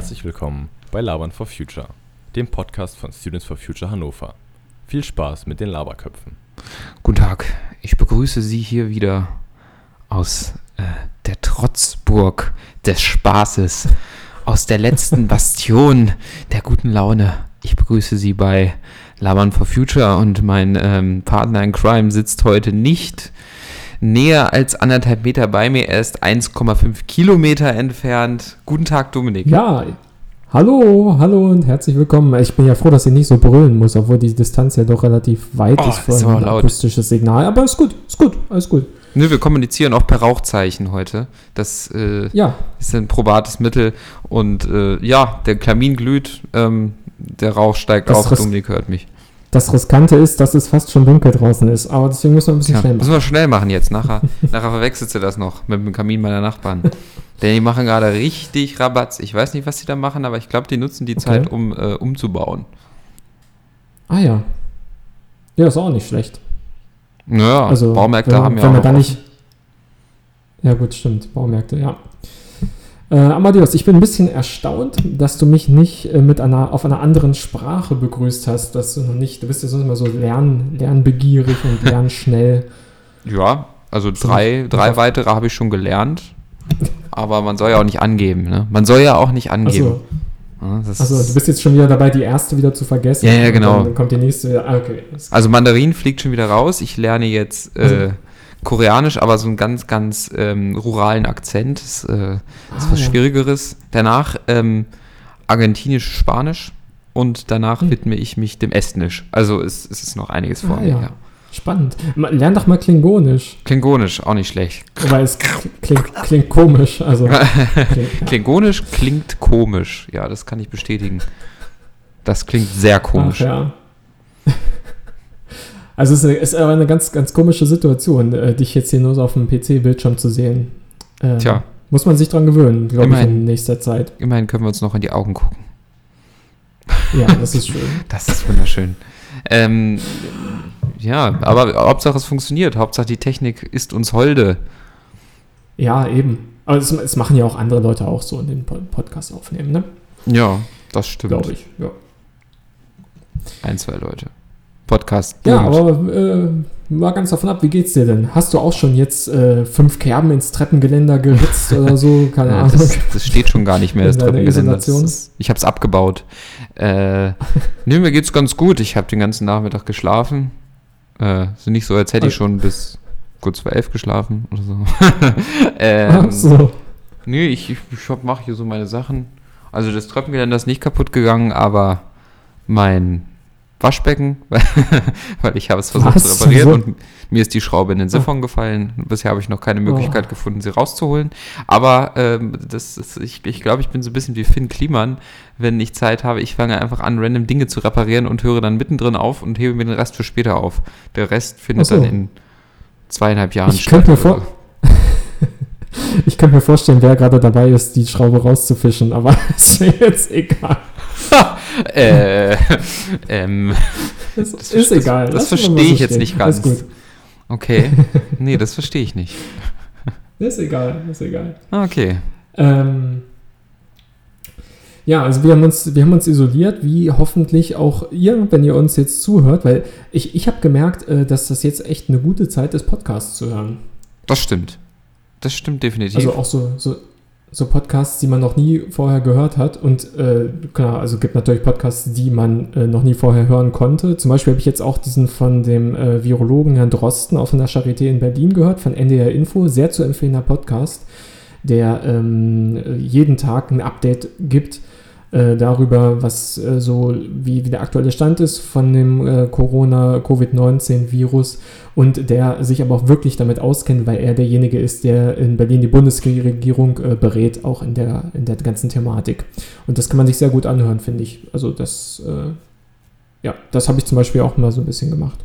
Herzlich willkommen bei Labern for Future, dem Podcast von Students for Future Hannover. Viel Spaß mit den Laberköpfen. Guten Tag, ich begrüße Sie hier wieder aus äh, der Trotzburg des Spaßes, aus der letzten Bastion der guten Laune. Ich begrüße Sie bei Labern for Future und mein ähm, Partner in Crime sitzt heute nicht näher als anderthalb Meter bei mir. Er ist 1,5 Kilometer entfernt. Guten Tag, Dominik. Ja, hallo, hallo und herzlich willkommen. Ich bin ja froh, dass ich nicht so brüllen muss, obwohl die Distanz ja doch relativ weit Oh, ist für ist ein akustisches Signal. Aber ist gut, ist gut, alles gut. Nö, wir kommunizieren auch per Rauchzeichen heute. Das äh, Ja, ist ein probates Mittel. Und äh, ja, der Kamin glüht, ähm, der Rauch steigt Das auf. Dominik hört mich. Das Riskante ist, dass es fast schon dunkel draußen ist. Aber deswegen müssen wir ein bisschen Ja, schnell müssen machen. wir schnell machen jetzt. Nachher, nachher verwechselst du das noch mit dem Kamin meiner Nachbarn. Denn die machen gerade richtig Rabatz. Ich weiß nicht, was die da machen, aber ich glaube, die nutzen die Okay. Zeit, um äh, umzubauen. Ah ja. Ja, ist auch nicht schlecht. Naja, Also, Baumärkte wenn, haben ja wenn auch man da nicht. Ja, gut, stimmt. Baumärkte, ja. Äh, Amadeus, ich bin ein bisschen erstaunt, dass du mich nicht äh, mit einer, auf einer anderen Sprache begrüßt hast, dass du noch nicht, du bist ja sonst immer so lern, lernbegierig und lernschnell. Ja, also So, drei, drei weitere habe ich schon gelernt. Aber man soll ja auch nicht angeben, ne? Man soll ja auch nicht angeben. Also, also, du ist- bist jetzt schon wieder dabei, die erste wieder zu vergessen. Ja, ja, genau. Dann, kommt die nächste wieder. Ah, okay. Also Mandarin fliegt schon wieder raus. Ich lerne jetzt äh, Also- Koreanisch, aber so einen ganz, ganz ähm, ruralen Akzent. Das äh, ist Ah, was ja. Schwierigeres. Danach ähm, Argentinisch, Spanisch und danach Hm. widme ich mich dem Estnisch. Also es, es ist noch einiges vor Ah, mir. ja. Ja. Spannend. Lern doch mal Klingonisch. Klingonisch, auch nicht schlecht. Wobei es klingt, klingt komisch. Also, klingt, Klingonisch klingt komisch. Ja, das kann ich bestätigen. Das klingt sehr Ach, komisch. ja. Also es ist, eine, ist aber eine ganz, ganz komische Situation, äh, dich jetzt hier nur so auf dem PC-Bildschirm zu sehen. Äh, Tja. Muss man sich dran gewöhnen, glaube ich, in nächster Zeit. Immerhin können wir uns noch in die Augen gucken. Ja, das ist schön. Das ist wunderschön. Ähm, ja, aber Hauptsache es funktioniert. Hauptsache die Technik ist uns holde. Ja, eben. Aber es, es machen ja auch andere Leute auch so in den Po- Podcast aufnehmen, ne? Ja, das stimmt. Glaube ich. Ja, Ein, zwei Leute. Podcast. ja boomt. aber äh, mal ganz davon ab, wie geht's dir denn? Hast du auch schon jetzt äh, fünf Kerben ins Treppengeländer geritzt oder so? Keine Ja, Ahnung. das, das steht schon gar nicht mehr, das Treppengeländer. Das ist- Ich habe es abgebaut. Äh, nee, mir geht's ganz gut. Ich habe den ganzen Nachmittag geschlafen. Äh, so nicht so, als hätte ich schon bis kurz vor elf geschlafen oder so. ähm, Ach so. Nee, ich, ich, ich mache hier so meine Sachen. Also das Treppengeländer ist nicht kaputt gegangen, aber mein Waschbecken, weil, ich habe es versucht Was? zu reparieren und mir ist die Schraube in den Siphon gefallen. Bisher habe ich noch keine Möglichkeit gefunden, sie rauszuholen. Aber ähm, das ist, ich, ich glaube, ich bin so ein bisschen wie Finn Kliman. Wenn ich Zeit habe, ich fange einfach an, random Dinge zu reparieren und höre dann mittendrin auf und hebe mir den Rest für später auf. Der Rest findet so. dann in zweieinhalb Jahren Ich könnte mir vor- Ich könnte mir vorstellen, wer gerade dabei ist, die Schraube rauszufischen, aber ist mir jetzt egal. Äh, ähm, Das, Das ist egal. das wir verstehe so ich jetzt nicht Alles ganz. gut. okay. Nee, das verstehe ich nicht. Ist egal, ist egal. Ah, Okay. Ähm, ja, also wir haben, uns, wir haben uns isoliert, wie hoffentlich auch ihr, wenn ihr uns jetzt zuhört, weil ich, ich habe gemerkt, äh, dass das jetzt echt eine gute Zeit ist, Podcasts zu hören. Das stimmt. Das stimmt definitiv. Also auch so, so, so Podcasts, die man noch nie vorher gehört hat. Und äh, klar, also gibt natürlich Podcasts, die man äh, noch nie vorher hören konnte. Zum Beispiel habe ich jetzt auch diesen von dem äh, Virologen Herrn Drosten auch von der Charité in Berlin gehört, von NDR Info. Sehr zu empfehlender Podcast, der ähm, jeden Tag ein Update gibt äh, darüber, was äh, so, wie, wie der aktuelle Stand ist von dem äh, Corona-Covid-19-Virus und der sich aber auch wirklich damit auskennt, weil er derjenige ist, der in Berlin die Bundesregierung äh, berät, auch in der, in der ganzen Thematik. Und das kann man sich sehr gut anhören, finde ich. Also das, äh, ja, das habe ich zum Beispiel auch mal so ein bisschen gemacht.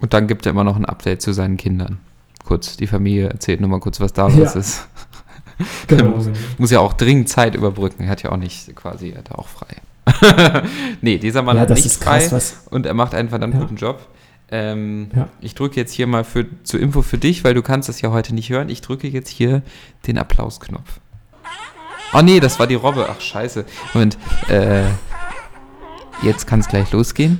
Und dann gibt er immer noch ein Update zu seinen Kindern. Kurz, die Familie erzählt nur mal kurz, was da los Ja. ist. Genau. Muss ja auch dringend Zeit überbrücken. Er hat ja auch nicht quasi, er hat auch frei. nee, dieser Mann ja, hat das nicht krass, frei was. und er macht einen verdammt Ja. guten Job. Ähm, Ja. Ich drücke jetzt hier mal für, zur Info für dich, weil du kannst das ja heute nicht hören. Ich drücke jetzt hier den Applausknopf. Oh nee, das war die Robbe. Ach scheiße. Moment. Äh, jetzt kann es gleich losgehen.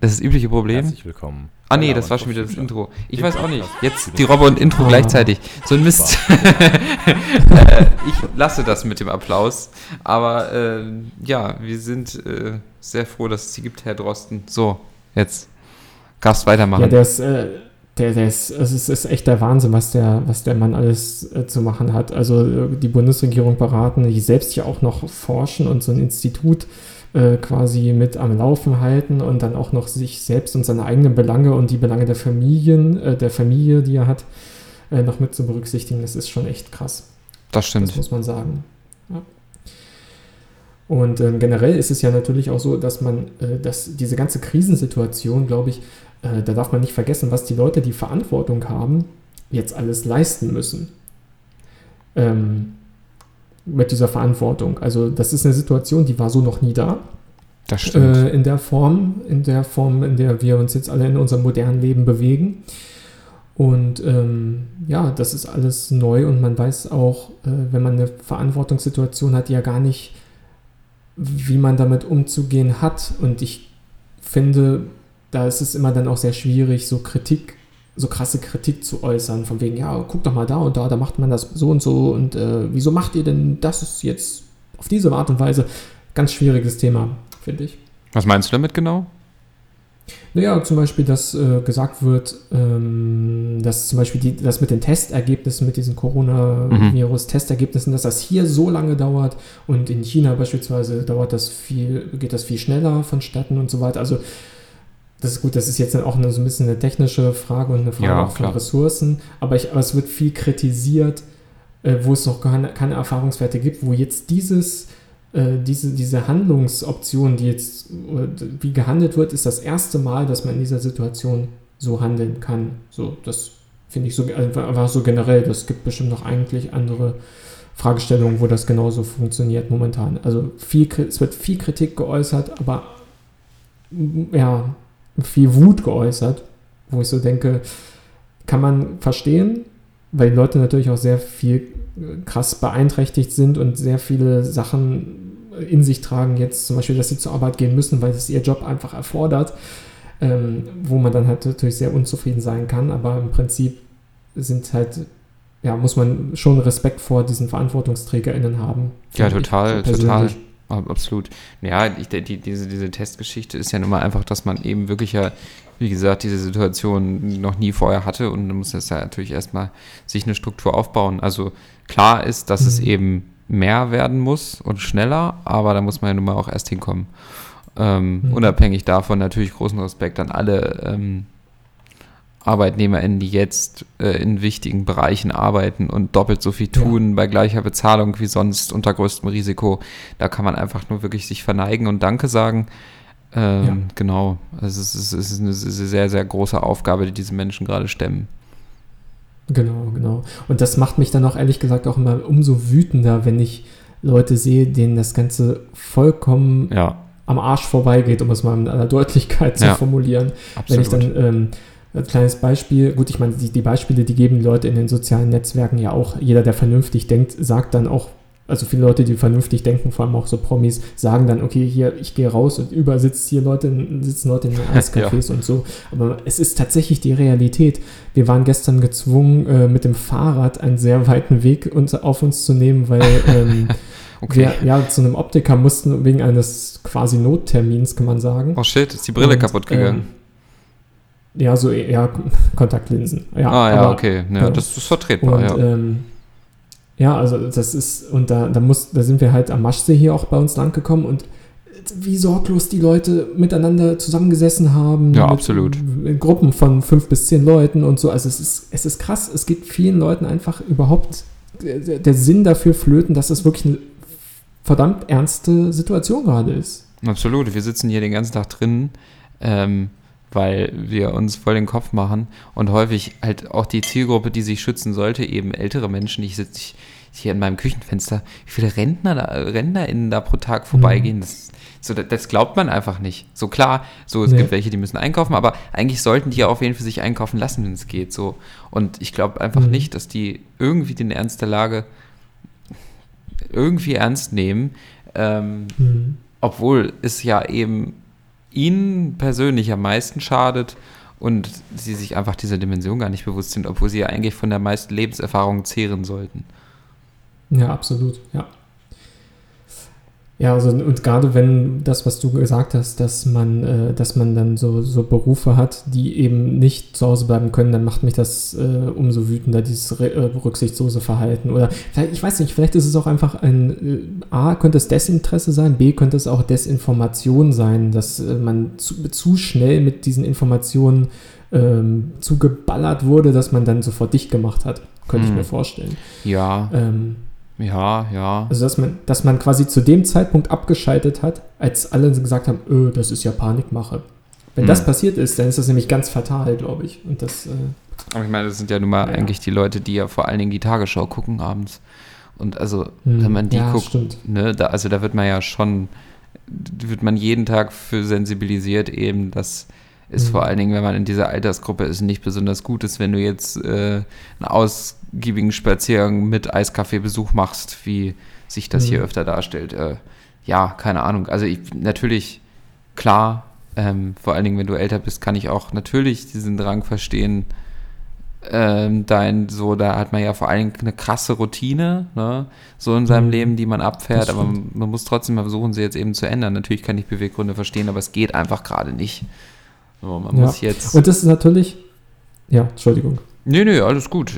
Das ist das übliche Problem. Herzlich willkommen. Ah nee, das war schon wieder das Intro. Ich weiß auch nicht. Jetzt die Robbe und Intro gleichzeitig. So ein Mist. äh, ich lasse das mit dem Applaus. Aber äh, ja, wir sind äh, sehr froh, dass es sie gibt, Herr Drosten. So, jetzt. Gast weitermachen. Ja, der ist, äh, der, der ist, es ist, echt der Wahnsinn, was der, was der Mann alles äh, zu machen hat. Also äh, die Bundesregierung beraten, die selbst ja auch noch forschen und so ein Institut äh, quasi mit am Laufen halten und dann auch noch sich selbst und seine eigenen Belange und die Belange der Familien, äh, der Familie, die er hat, äh, noch mit zu berücksichtigen. Das ist schon echt krass. das stimmt. Das muss man sagen. Ja. Und ähm, generell ist es ja natürlich auch so, dass man, äh, dass diese ganze Krisensituation, glaube ich, äh, da darf man nicht vergessen, was die Leute, die Verantwortung haben, jetzt alles leisten müssen. Ähm, mit dieser Verantwortung. Also das ist eine Situation, die war so noch nie da. Das stimmt. Äh, in der Form, in der Form, in der wir uns jetzt alle in unserem modernen Leben bewegen. Und ähm, ja, das ist alles neu und man weiß auch, äh, wenn man eine Verantwortungssituation hat, ja gar nicht, wie man damit umzugehen hat. Und ich finde, da ist es immer dann auch sehr schwierig, so Kritik, so krasse Kritik zu äußern, von wegen, ja, guck doch mal da und da, da macht man das so und so und äh, wieso macht ihr denn das jetzt auf diese Art und Weise? Ganz schwieriges Thema, finde ich. Was meinst du damit genau? Naja, zum Beispiel, dass äh, gesagt wird, ähm, dass zum Beispiel die, das mit den Testergebnissen, mit diesen Coronavirus-Testergebnissen, dass das hier so lange dauert und in China beispielsweise dauert das viel, geht das viel schneller vonstatten und so weiter. Also das ist gut, das ist jetzt dann auch eine, so ein bisschen eine technische Frage und eine Frage Ja, auch von klar. Ressourcen, aber, ich, aber es wird viel kritisiert, äh, wo es noch keine, keine Erfahrungswerte gibt, wo jetzt dieses, äh, diese, diese Handlungsoption, die jetzt, oder wie gehandelt wird, ist das erste Mal, dass man in dieser Situation so handeln kann. So, das finde ich so einfach einfach so generell. Das gibt bestimmt noch eigentlich andere Fragestellungen, wo das genauso funktioniert momentan. Also viel, es wird viel Kritik geäußert, aber ja, viel Wut geäußert, wo ich so denke, kann man verstehen, weil die Leute natürlich auch sehr viel äh, krass beeinträchtigt sind und sehr viele Sachen in sich tragen, jetzt zum Beispiel, dass sie zur Arbeit gehen müssen, weil es ihr Job einfach erfordert, ähm, wo man dann halt natürlich sehr unzufrieden sein kann, aber im Prinzip sind halt, ja, muss man schon Respekt vor diesen VerantwortungsträgerInnen haben. Ja, total, total. Ab- Absolut. Ja, ich, die, diese, diese Testgeschichte ist ja nun mal einfach, dass man eben wirklich ja, wie gesagt, diese Situation noch nie vorher hatte und dann muss das ja natürlich erstmal sich eine Struktur aufbauen. Also klar ist, dass es Mhm. eben mehr werden muss und schneller, aber da muss man ja nun mal auch erst hinkommen. Ähm, Mhm. Unabhängig davon natürlich großen Respekt an alle ähm, ArbeitnehmerInnen, die jetzt äh, in wichtigen Bereichen arbeiten und doppelt so viel Ja. tun bei gleicher Bezahlung wie sonst unter größtem Risiko. Da kann man einfach nur wirklich sich verneigen und Danke sagen. Ähm, Ja. Genau. Also es ist, es ist eine sehr, sehr große Aufgabe, die diese Menschen gerade stemmen. Genau, genau. Und das macht mich dann auch ehrlich gesagt auch immer umso wütender, wenn ich Leute sehe, denen das Ganze vollkommen Ja, am Arsch vorbeigeht, um es mal in aller Deutlichkeit zu Ja, formulieren. Wenn absolut. ich dann, ähm, ein kleines Beispiel, gut, ich meine, die, die Beispiele, die geben die Leute in den sozialen Netzwerken ja auch, jeder, der vernünftig denkt, sagt dann auch, also viele Leute, die vernünftig denken, vor allem auch so Promis, sagen dann, okay, hier, ich gehe raus und überall sitzt hier Leute, sitzen Leute in den Eiscafés und so. Aber es ist tatsächlich die Realität. Wir waren gestern gezwungen, äh, mit dem Fahrrad einen sehr weiten Weg auf uns zu nehmen, weil ähm, okay. wir ja zu einem Optiker mussten, wegen eines quasi Nottermins, kann man sagen. oh shit, ist die Brille Und, kaputt gegangen? ähm, ja, so eher Kontaktlinsen. Ja, ah ja, aber- okay. Ja. Das ist vertretbar, Und ja. ähm, ja, also das ist, und da, da, muss, da sind wir halt am Maschsee hier auch bei uns lang gekommen und wie sorglos die Leute miteinander zusammengesessen haben. Ja, absolut. In Gruppen von fünf bis zehn Leuten und so. Also es ist, es ist krass. Es geht vielen Leuten einfach überhaupt der, Sinn dafür flöten, dass es wirklich eine verdammt ernste Situation gerade ist. Absolut. Wir sitzen hier den ganzen Tag drin, ähm, weil wir uns voll den Kopf machen und häufig halt auch die Zielgruppe, die sich schützen sollte, eben ältere Menschen. Ich sitze hier in meinem Küchenfenster, wie viele Rentner da, RentnerInnen da pro Tag vorbeigehen. Das, so, das, das glaubt man einfach nicht. So klar, so es Nee. gibt welche, die müssen einkaufen, aber eigentlich sollten die ja auf jeden Fall sich einkaufen lassen, wenn es geht. So. Und ich glaube einfach Mhm. nicht, dass die irgendwie den Ernst der Lage irgendwie ernst nehmen, ähm, Mhm. obwohl es ja eben ihnen persönlich am meisten schadet und sie sich einfach dieser Dimension gar nicht bewusst sind, obwohl sie ja eigentlich von der meisten Lebenserfahrung zehren sollten. Ja, absolut, ja. Ja, also und gerade wenn das, was du gesagt hast, dass man, äh, dass man dann so, so Berufe hat, die eben nicht zu Hause bleiben können, dann macht mich das äh, umso wütender, dieses äh, rücksichtslose Verhalten. Oder ich weiß nicht, vielleicht ist es auch einfach ein äh, A, könnte es Desinteresse sein, B, könnte es auch Desinformation sein, dass äh, man zu, zu schnell mit diesen Informationen ähm, zugeballert wurde, dass man dann sofort dicht gemacht hat. Könnte Hm. ich mir vorstellen. Ja, Ähm, ja, ja. also, dass man, dass man quasi zu dem Zeitpunkt abgeschaltet hat, als alle gesagt haben, öh, das ist ja Panikmache. Wenn Hm. das passiert ist, dann ist das nämlich ganz fatal, glaube ich. Und das, äh, Aber ich meine, das sind ja nun mal Ja. eigentlich die Leute, die ja vor allen Dingen die Tagesschau gucken abends. Und also, hm, wenn man die ja, guckt, stimmt. ne, da, also da wird man ja schon, wird man jeden Tag für sensibilisiert eben, dass es Mhm. vor allen Dingen, wenn man in dieser Altersgruppe ist, nicht besonders gut ist, wenn du jetzt äh, einen ausgiebigen Spaziergang mit Eiskaffeebesuch machst, wie sich das Mhm. hier öfter darstellt. Äh, ja, keine Ahnung. Also ich, natürlich, klar, ähm, vor allen Dingen, wenn du älter bist, kann ich auch natürlich diesen Drang verstehen, ähm, dein, so, da hat man ja vor allen Dingen eine krasse Routine, ne, so in seinem Mhm. Leben, die man abfährt, aber man, man muss trotzdem mal versuchen, sie jetzt eben zu ändern. Natürlich kann ich Beweggründe verstehen, aber es geht einfach gerade nicht. So, man Ja. muss jetzt. Und das ist natürlich, ja, Entschuldigung. nee, nee, alles gut.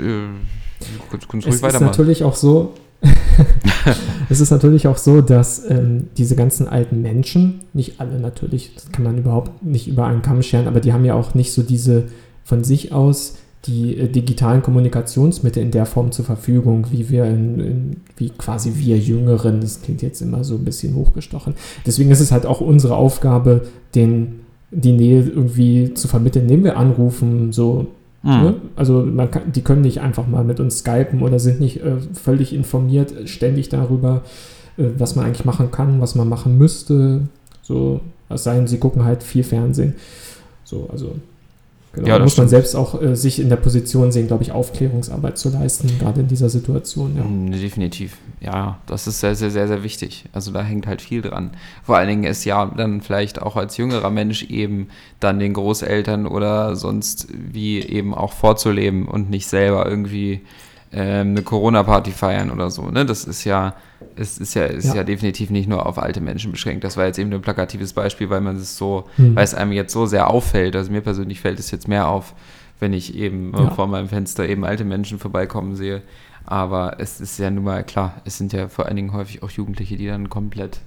Kannst, kannst Es ist natürlich auch so, es ist natürlich auch so, dass ähm, diese ganzen alten Menschen, nicht alle natürlich, das kann man überhaupt nicht über einen Kamm scheren, aber die haben ja auch nicht so diese von sich aus die äh, digitalen Kommunikationsmittel in der Form zur Verfügung, wie wir in, in, wie quasi wir Jüngeren, das klingt jetzt immer so ein bisschen hochgestochen. Deswegen ist es halt auch unsere Aufgabe, den, die Nähe irgendwie zu vermitteln, indem wir anrufen, so Hm. Ne? Also kann, die können nicht einfach mal mit uns skypen oder sind nicht äh, völlig informiert äh, ständig darüber, äh, was man eigentlich machen kann, was man machen müsste. So, es sei denn, sie gucken halt viel Fernsehen. So, also genau, Ja, muss man stimmt. selbst auch äh, sich in der Position sehen, glaube ich, Aufklärungsarbeit zu leisten, gerade in dieser Situation. Ja. Mm, Definitiv. Ja, das ist sehr, sehr, sehr, sehr wichtig. Also da hängt halt viel dran. Vor allen Dingen ist ja dann vielleicht auch als jüngerer Mensch eben dann den Großeltern oder sonst wie eben auch vorzuleben und nicht selber irgendwie ähm, eine Corona-Party feiern oder so. Ne? Das ist ja, es ist ja, ist ja. Ja. definitiv nicht nur auf alte Menschen beschränkt. Das war jetzt eben ein plakatives Beispiel, weil man es so, Hm. weil es einem jetzt so sehr auffällt. Also mir persönlich fällt es jetzt mehr auf, wenn ich eben äh, Ja. vor meinem Fenster eben alte Menschen vorbeikommen sehe. Aber es ist ja nun mal klar, es sind ja vor allen Dingen häufig auch Jugendliche, die dann komplett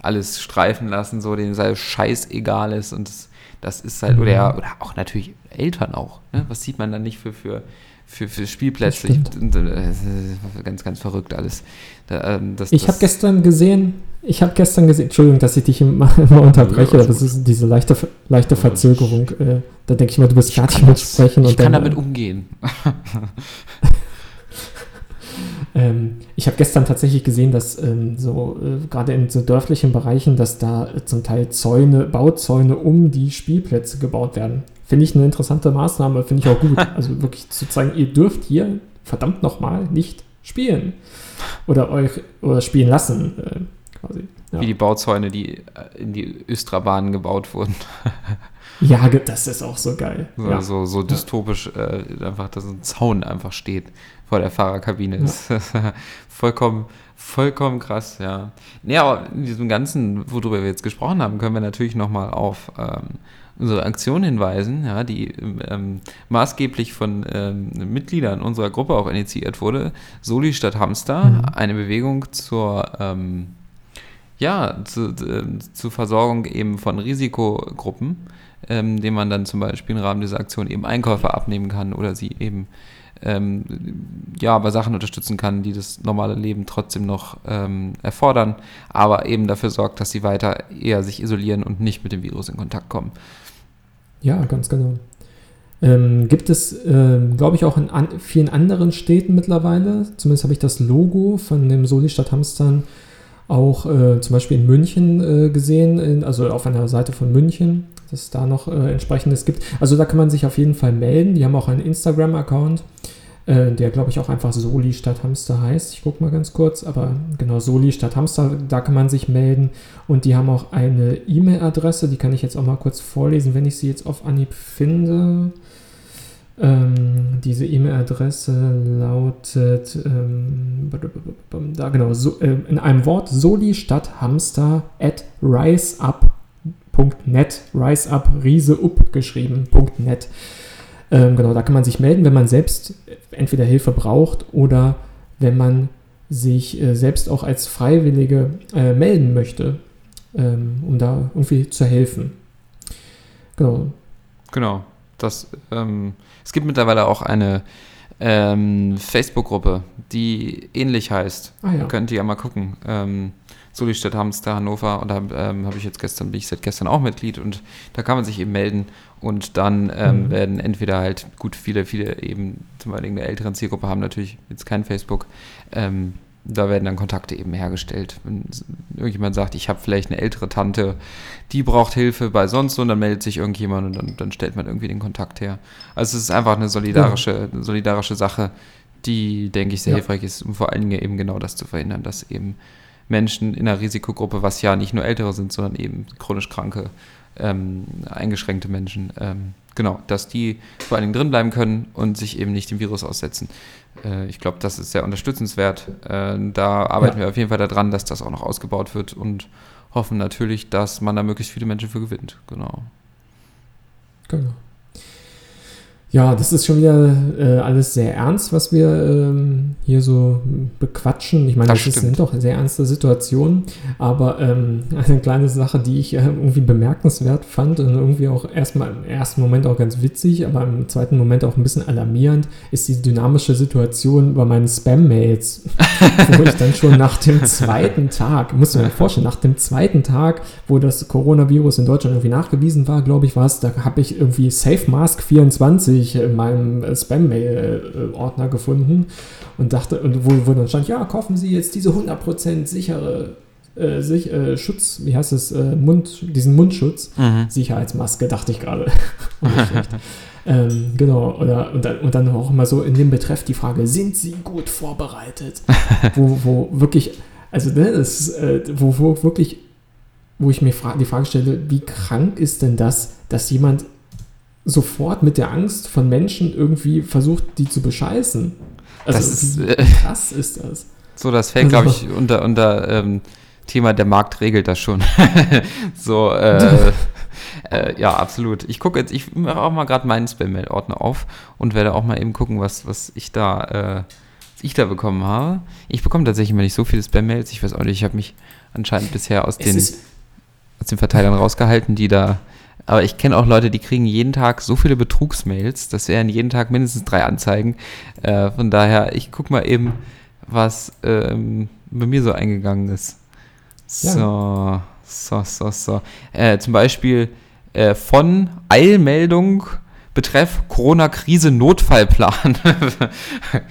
alles streifen lassen, so denen es halt scheißegal ist und das, das ist halt, oder, Mhm. ja, oder auch natürlich Eltern auch. Ne? Was sieht man dann nicht für, für, für, für Spielplätze? Das Ich, äh, es ist ganz, ganz verrückt alles. Da, ähm, das, Ich das- habe gestern gesehen, ich habe gestern gesehen, Entschuldigung, dass ich dich immer, immer unterbreche, aber es ist diese leichte, leichte Verzögerung. Äh, da denke ich mal, du bist fertig mit das- Sprechen. Ich und kann dann, damit äh, umgehen. Ähm, ich habe gestern tatsächlich gesehen, dass ähm, so äh, gerade in so dörflichen Bereichen, dass da äh, zum Teil Zäune, Bauzäune um die Spielplätze gebaut werden. Finde ich eine interessante Maßnahme, finde ich auch gut. Also wirklich zu zeigen, ihr dürft hier verdammt nochmal nicht spielen. Oder euch oder spielen lassen, äh, quasi. Ja. Wie die Bauzäune, die äh, in die Östra-Bahnen gebaut wurden. ja, das ist auch so geil. So, ja. so, so dystopisch, äh, einfach, dass ein Zaun einfach steht vor der Fahrerkabine. Ist vollkommen, vollkommen krass, ja. Nee, aber in diesem Ganzen, worüber wir jetzt gesprochen haben, können wir natürlich nochmal auf ähm, unsere Aktion hinweisen, ja, die ähm, maßgeblich von ähm, Mitgliedern unserer Gruppe auch initiiert wurde. Soli statt Hamster, Mhm. eine Bewegung zur ähm, ja, zu, ähm, zur Versorgung eben von Risikogruppen, ähm, denen man dann zum Beispiel im Rahmen dieser Aktion eben Einkäufe abnehmen kann oder sie eben ähm, ja, bei Sachen unterstützen kann, die das normale Leben trotzdem noch ähm, erfordern, aber eben dafür sorgt, dass sie weiter eher sich isolieren und nicht mit dem Virus in Kontakt kommen. Ja, ganz genau. Ähm, gibt es, ähm, glaube ich, auch in an vielen anderen Städten mittlerweile. Zumindest habe ich das Logo von dem Soli Stadt Hamstern auch äh, zum Beispiel in München äh, gesehen, in, also auf einer Seite von München, dass es da noch äh, entsprechendes gibt. Also da kann man sich auf jeden Fall melden. Die haben auch einen Instagram-Account. Äh, der glaube ich auch einfach Soli statt Hamster heißt. Ich gucke mal ganz kurz, aber genau, Soli statt Hamster, da kann man sich melden. Und die haben auch eine E-Mail-Adresse, die kann ich jetzt auch mal kurz vorlesen, wenn ich sie jetzt auf Anhieb finde. Ähm, diese E-Mail-Adresse lautet, ähm, da genau, so, äh, in einem Wort, soli statt hamster at riseup.net, riseup, Riese up geschrieben.net. Ähm, genau, da kann man sich melden, wenn man selbst entweder Hilfe braucht oder wenn man sich äh, selbst auch als Freiwillige äh, melden möchte, ähm, um da irgendwie zu helfen. Genau. Genau. Das, ähm, es gibt mittlerweile auch eine ähm, Facebook-Gruppe, die ähnlich heißt. Ah, ja. Könnt ihr ja mal gucken. Solistadt Hamster Hannover und da ähm, habe ich jetzt gestern, bin ich seit gestern auch Mitglied und da kann man sich eben melden und dann ähm, mhm. werden entweder halt gut viele, viele eben zum Beispiel in der älteren Zielgruppe haben natürlich jetzt kein Facebook, ähm, da werden dann Kontakte eben hergestellt. Wenn irgendjemand sagt, ich habe vielleicht eine ältere Tante, die braucht Hilfe bei sonst und dann meldet sich irgendjemand und dann, dann stellt man irgendwie den Kontakt her. Also es ist einfach eine solidarische, ja. solidarische Sache, die, denke ich, sehr ja. hilfreich ist, um vor allen Dingen eben genau das zu verhindern, dass eben Menschen in einer Risikogruppe, was ja nicht nur Ältere sind, sondern eben chronisch Kranke, ähm, eingeschränkte Menschen, ähm, genau, dass die vor allen Dingen drin bleiben können und sich eben nicht dem Virus aussetzen. Äh, ich glaube, das ist sehr unterstützenswert. Äh, da arbeiten ja. wir auf jeden Fall daran, dass das auch noch ausgebaut wird und hoffen natürlich, dass man da möglichst viele Menschen für gewinnt. Genau. Genau. Ja, das ist schon wieder äh, alles sehr ernst, was wir ähm, hier so bequatschen. Ich meine, das, das sind doch sehr ernste Situationen, aber ähm, eine kleine Sache, die ich äh, irgendwie bemerkenswert fand und irgendwie auch erstmal im ersten Moment auch ganz witzig, aber im zweiten Moment auch ein bisschen alarmierend, ist die dynamische Situation bei meinen Spam-Mails, wo ich dann schon nach dem zweiten Tag, musst du mir vorstellen, nach dem zweiten Tag, wo das Coronavirus in Deutschland irgendwie nachgewiesen war, glaube ich, war es, da habe ich irgendwie Safe Mask 24 ich in meinem äh, Spam-Mail-Ordner gefunden und dachte, und wo, wo dann stand, ja, kaufen Sie jetzt diese 100% sichere äh, sich, äh, Schutz, wie heißt es, äh, Mund, diesen Mundschutz, mhm. Sicherheitsmaske, dachte ich gerade. ähm, genau, oder, und dann, und dann auch immer so in dem Betreff die Frage, sind Sie gut vorbereitet? wo, wo wirklich, also ne, das, äh, wo, wo wirklich, wo ich mir fra die Frage stelle, wie krank ist denn das, dass jemand sofort mit der Angst von Menschen irgendwie versucht, die zu bescheißen. Also das ist, äh, krass ist das? So, das fällt, also, glaube ich, unter, unter ähm, Thema der Markt regelt das schon. so, äh, äh, ja, absolut. Ich gucke jetzt, ich mache auch mal gerade meinen Spam-Mail-Ordner auf und werde auch mal eben gucken, was, was ich da, äh, ich da bekommen habe. Ich bekomme tatsächlich immer nicht so viele Spam-Mails. Ich weiß auch nicht, ich habe mich anscheinend bisher aus den, aus den Verteilern rausgehalten, die da aber ich kenne auch Leute, die kriegen jeden Tag so viele Betrugsmails. Das wären jeden Tag mindestens drei Anzeigen. Äh, von daher, ich gucke mal eben, was ähm, bei mir so eingegangen ist. So, ja. so, so, so. Äh, zum Beispiel äh, von Eilmeldung betreff Corona-Krise Notfallplan.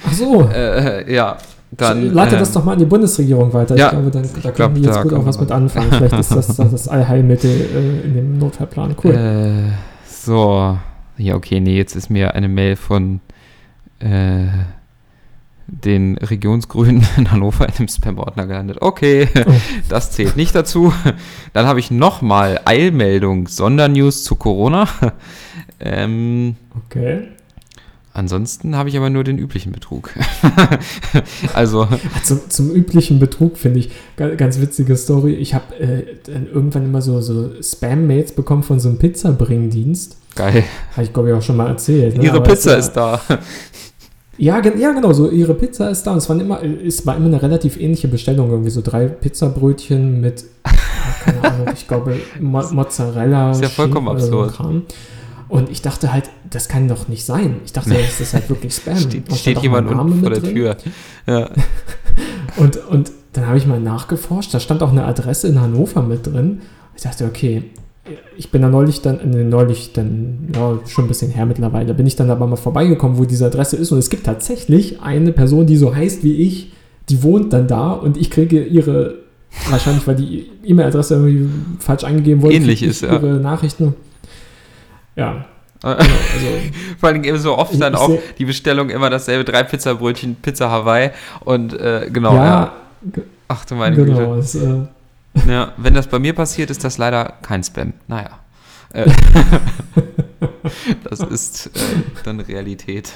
Ach so. Äh, ja, dann, Leite ähm, das doch mal an die Bundesregierung weiter. Ja, ich glaube, dann, da können die jetzt gut auch was mit anfangen. Vielleicht ist das das Allheilmittel äh, in dem Notfallplan. Cool. Äh, so, ja, okay, nee, jetzt ist mir eine Mail von äh, den Regionsgrünen in Hannover in dem Spam-Ordner gelandet. Okay, oh. das zählt nicht dazu. Dann habe ich nochmal Eilmeldung, Sondernews zu Corona. ähm, okay. Ansonsten habe ich aber nur den üblichen Betrug. also. Zum, zum, üblichen Betrug finde ich ganz witzige Story. Ich habe äh, irgendwann immer so, so Spam-Mails bekommen von so einem Pizzabringdienst. Geil. Habe ich, glaube ich, auch schon mal erzählt. Ne? Ihre aber Pizza ist, da. Ja, ja, genau, so ihre Pizza ist da. Und es war immer, es war immer eine relativ ähnliche Bestellung. Irgendwie so drei Pizzabrötchen mit, keine Ahnung, ich glaube, Mo Mozzarella. Ist ja vollkommen absurd. So und ich dachte halt, das kann doch nicht sein. Ich dachte, das ist halt wirklich Spam. Steht, steht jemand unten vor der drin. Tür. Ja. und, und dann habe ich mal nachgeforscht, da stand auch eine Adresse in Hannover mit drin. Ich dachte, okay, ich bin da neulich dann, äh, neulich dann, ja, schon ein bisschen her mittlerweile, bin ich dann aber mal vorbeigekommen, wo diese Adresse ist. Und es gibt tatsächlich eine Person, die so heißt wie ich, die wohnt dann da und ich kriege ihre, wahrscheinlich weil die E-Mail-Adresse irgendwie falsch eingegeben wurde, ähnlich ist, ihre ja. Nachrichten ja. Genau, also Vor allem eben so oft dann auch die Bestellung immer dasselbe, drei Pizzabrötchen, Pizza Hawaii und äh, genau. Ja, ja. Ach du meine genau, Güte. Es, äh ja, wenn das bei mir passiert, ist das leider kein Spam. Naja. Äh, das ist äh, dann Realität.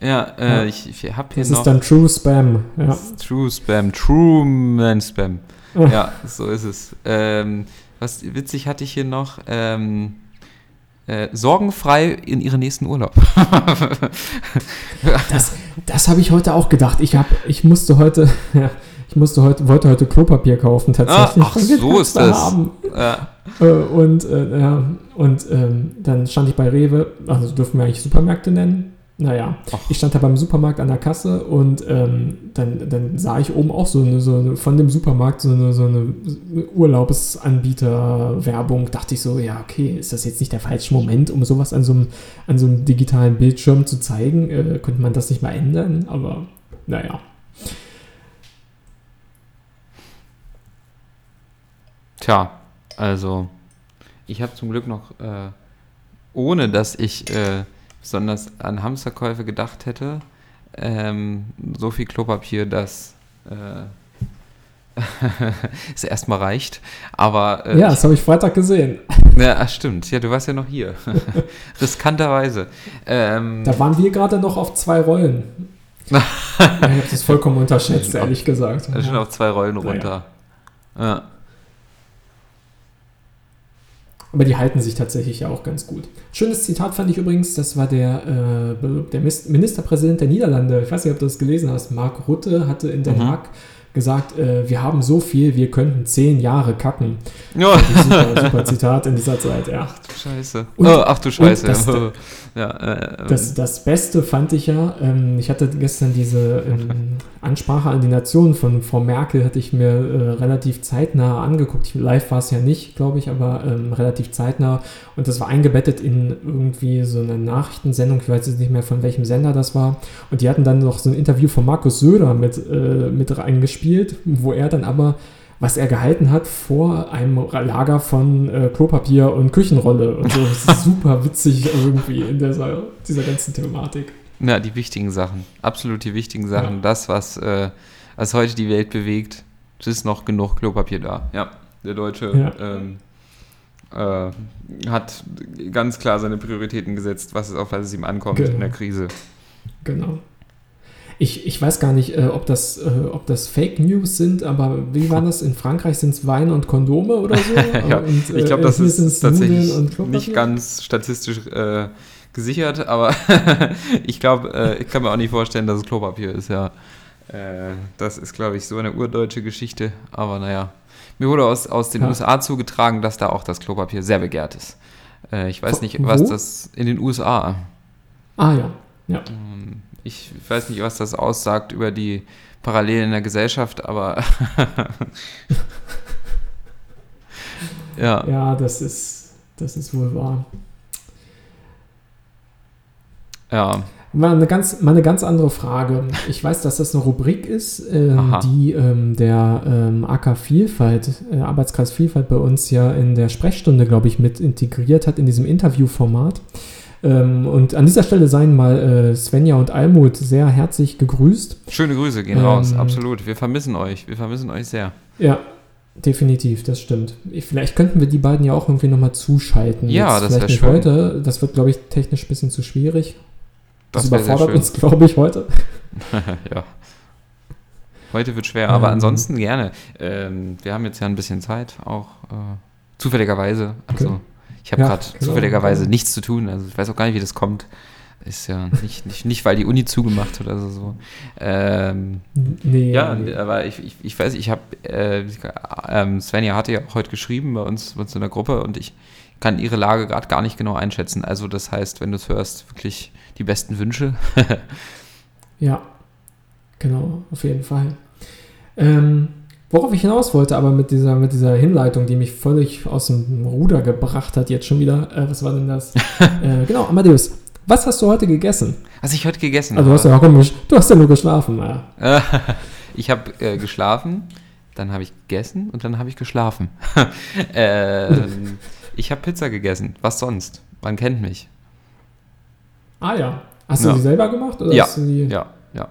Ja, äh, ja. ich, ich habe hier das noch. Das ist dann True Spam. Ja. True Spam, True Man Spam. ja, so ist es. Ähm, was witzig hatte ich hier noch? Ähm, äh, sorgenfrei in ihren nächsten Urlaub. das das habe ich heute auch gedacht. Ich, hab, ich musste heute, ja, ich musste heute, wollte heute Klopapier kaufen tatsächlich. Ah, ach, so ist das. Ja. Äh, und äh, ja, und ähm, dann stand ich bei Rewe, also dürfen wir eigentlich Supermärkte nennen. Naja, Ach. ich stand da beim Supermarkt an der Kasse und ähm, dann, dann sah ich oben auch so eine, so eine von dem Supermarkt so eine, so eine Urlaubsanbieter-Werbung. Dachte ich so, ja, okay, ist das jetzt nicht der falsche Moment, um sowas an so einem, an so einem digitalen Bildschirm zu zeigen? Äh, könnte man das nicht mal ändern? Aber naja. Tja, also ich habe zum Glück noch, äh, ohne dass ich äh, besonders an Hamsterkäufe gedacht hätte. Ähm, so viel Klopapier, dass äh, es erstmal reicht. Aber äh, ja, das habe ich Freitag gesehen. Ja, stimmt. Ja, du warst ja noch hier. Riskanterweise. Ähm, da waren wir gerade noch auf zwei Rollen. ich habe das vollkommen unterschätzt, ehrlich gesagt. Also schon auf zwei Rollen runter. Naja. Ja. Aber die halten sich tatsächlich ja auch ganz gut. Schönes Zitat fand ich übrigens, das war der, äh, der Ministerpräsident der Niederlande, ich weiß nicht, ob du das gelesen hast, Mark Rutte hatte in Den mhm. Haag gesagt, äh, wir haben so viel, wir könnten zehn Jahre kacken. Ja. Super, super Zitat in dieser Zeit, ja. Ach du Scheiße. Und, oh, ach du Scheiße. Das, ja, äh, ähm. das, das Beste fand ich ja, ähm, ich hatte gestern diese ähm, Ansprache an die Nation von Frau Merkel, hatte ich mir äh, relativ zeitnah angeguckt. Live war es ja nicht, glaube ich, aber ähm, relativ zeitnah. Und das war eingebettet in irgendwie so eine Nachrichtensendung, ich weiß jetzt nicht mehr von welchem Sender das war. Und die hatten dann noch so ein Interview von Markus Söder mit, äh, mit reingespielt, wo er dann aber was er gehalten hat vor einem Lager von äh, Klopapier und Küchenrolle und so. Das ist super witzig irgendwie in dieser, dieser ganzen Thematik. Ja, die wichtigen Sachen. Absolut die wichtigen Sachen. Ja. Das, was, äh, was heute die Welt bewegt, es ist noch genug Klopapier da. Ja, der Deutsche ja. ähm, äh, hat ganz klar seine Prioritäten gesetzt, was es auf was es ihm ankommt genau. in der Krise. Genau. Ich, ich weiß gar nicht, äh, ob, das, äh, ob das Fake News sind, aber wie war das? In Frankreich sind es Wein und Kondome oder so? ja, und, äh, ich glaube, das ist tatsächlich nicht ganz statistisch äh, gesichert, aber ich glaube, äh, ich kann mir auch nicht vorstellen, dass es Klopapier ist, ja. Äh, das ist, glaube ich, so eine urdeutsche Geschichte, aber naja. Mir wurde aus, aus den ja. USA zugetragen, dass da auch das Klopapier sehr begehrt ist. ich weiß nicht, was Wo? das in den USA. Ah ja, ja. Ähm, ich weiß nicht, was das aussagt über die Parallelen in der Gesellschaft, aber ja. Ja, das ist, das ist wohl wahr. Ja. Mal eine, ganz, mal eine ganz andere Frage. Ich weiß, dass das eine Rubrik ist, äh, die ähm, der ähm, AK Vielfalt, äh, Arbeitskreis Vielfalt bei uns ja in der Sprechstunde, glaube ich, mit integriert hat in diesem Interviewformat. Ähm, und an dieser Stelle seien mal äh, Svenja und Almut sehr herzlich gegrüßt. Schöne Grüße gehen ähm, raus, absolut. Wir vermissen euch. Wir vermissen euch sehr. Ja, definitiv, das stimmt. Vielleicht könnten wir die beiden ja auch irgendwie nochmal zuschalten. Ja, Jetzt das wäre schön. heute. Das wird, glaube ich, technisch ein bisschen zu schwierig. Das, das überfordert uns, glaube ich, heute. ja. Heute wird schwer, aber ähm, ansonsten gerne. Ähm, wir haben jetzt ja ein bisschen Zeit, auch äh, zufälligerweise. Also. Okay. Ich habe ja, gerade genau, zufälligerweise genau. nichts zu tun. Also ich weiß auch gar nicht, wie das kommt. Ist ja nicht, nicht, nicht weil die Uni zugemacht hat oder so. Ähm, nee, ja, nee. aber ich, ich, ich weiß, ich habe, äh, ähm, Svenja hatte ja auch heute geschrieben bei uns, bei uns in der Gruppe und ich kann ihre Lage gerade gar nicht genau einschätzen. Also das heißt, wenn du es hörst, wirklich die besten Wünsche. ja, genau, auf jeden Fall. Ähm, Worauf ich hinaus wollte, aber mit dieser, mit dieser Hinleitung, die mich völlig aus dem Ruder gebracht hat, jetzt schon wieder. Äh, was war denn das? äh, genau, Amadeus. Was hast du heute gegessen? Was ich heute gegessen also, habe? Also, du hast ja nur geschlafen. Ja. ich habe äh, geschlafen, dann habe ich gegessen und dann habe ich geschlafen. ähm, ich habe Pizza gegessen. Was sonst? Man kennt mich. Ah ja. Hast Ja. du die selber gemacht? Oder Ja, hast du die Ja, ja.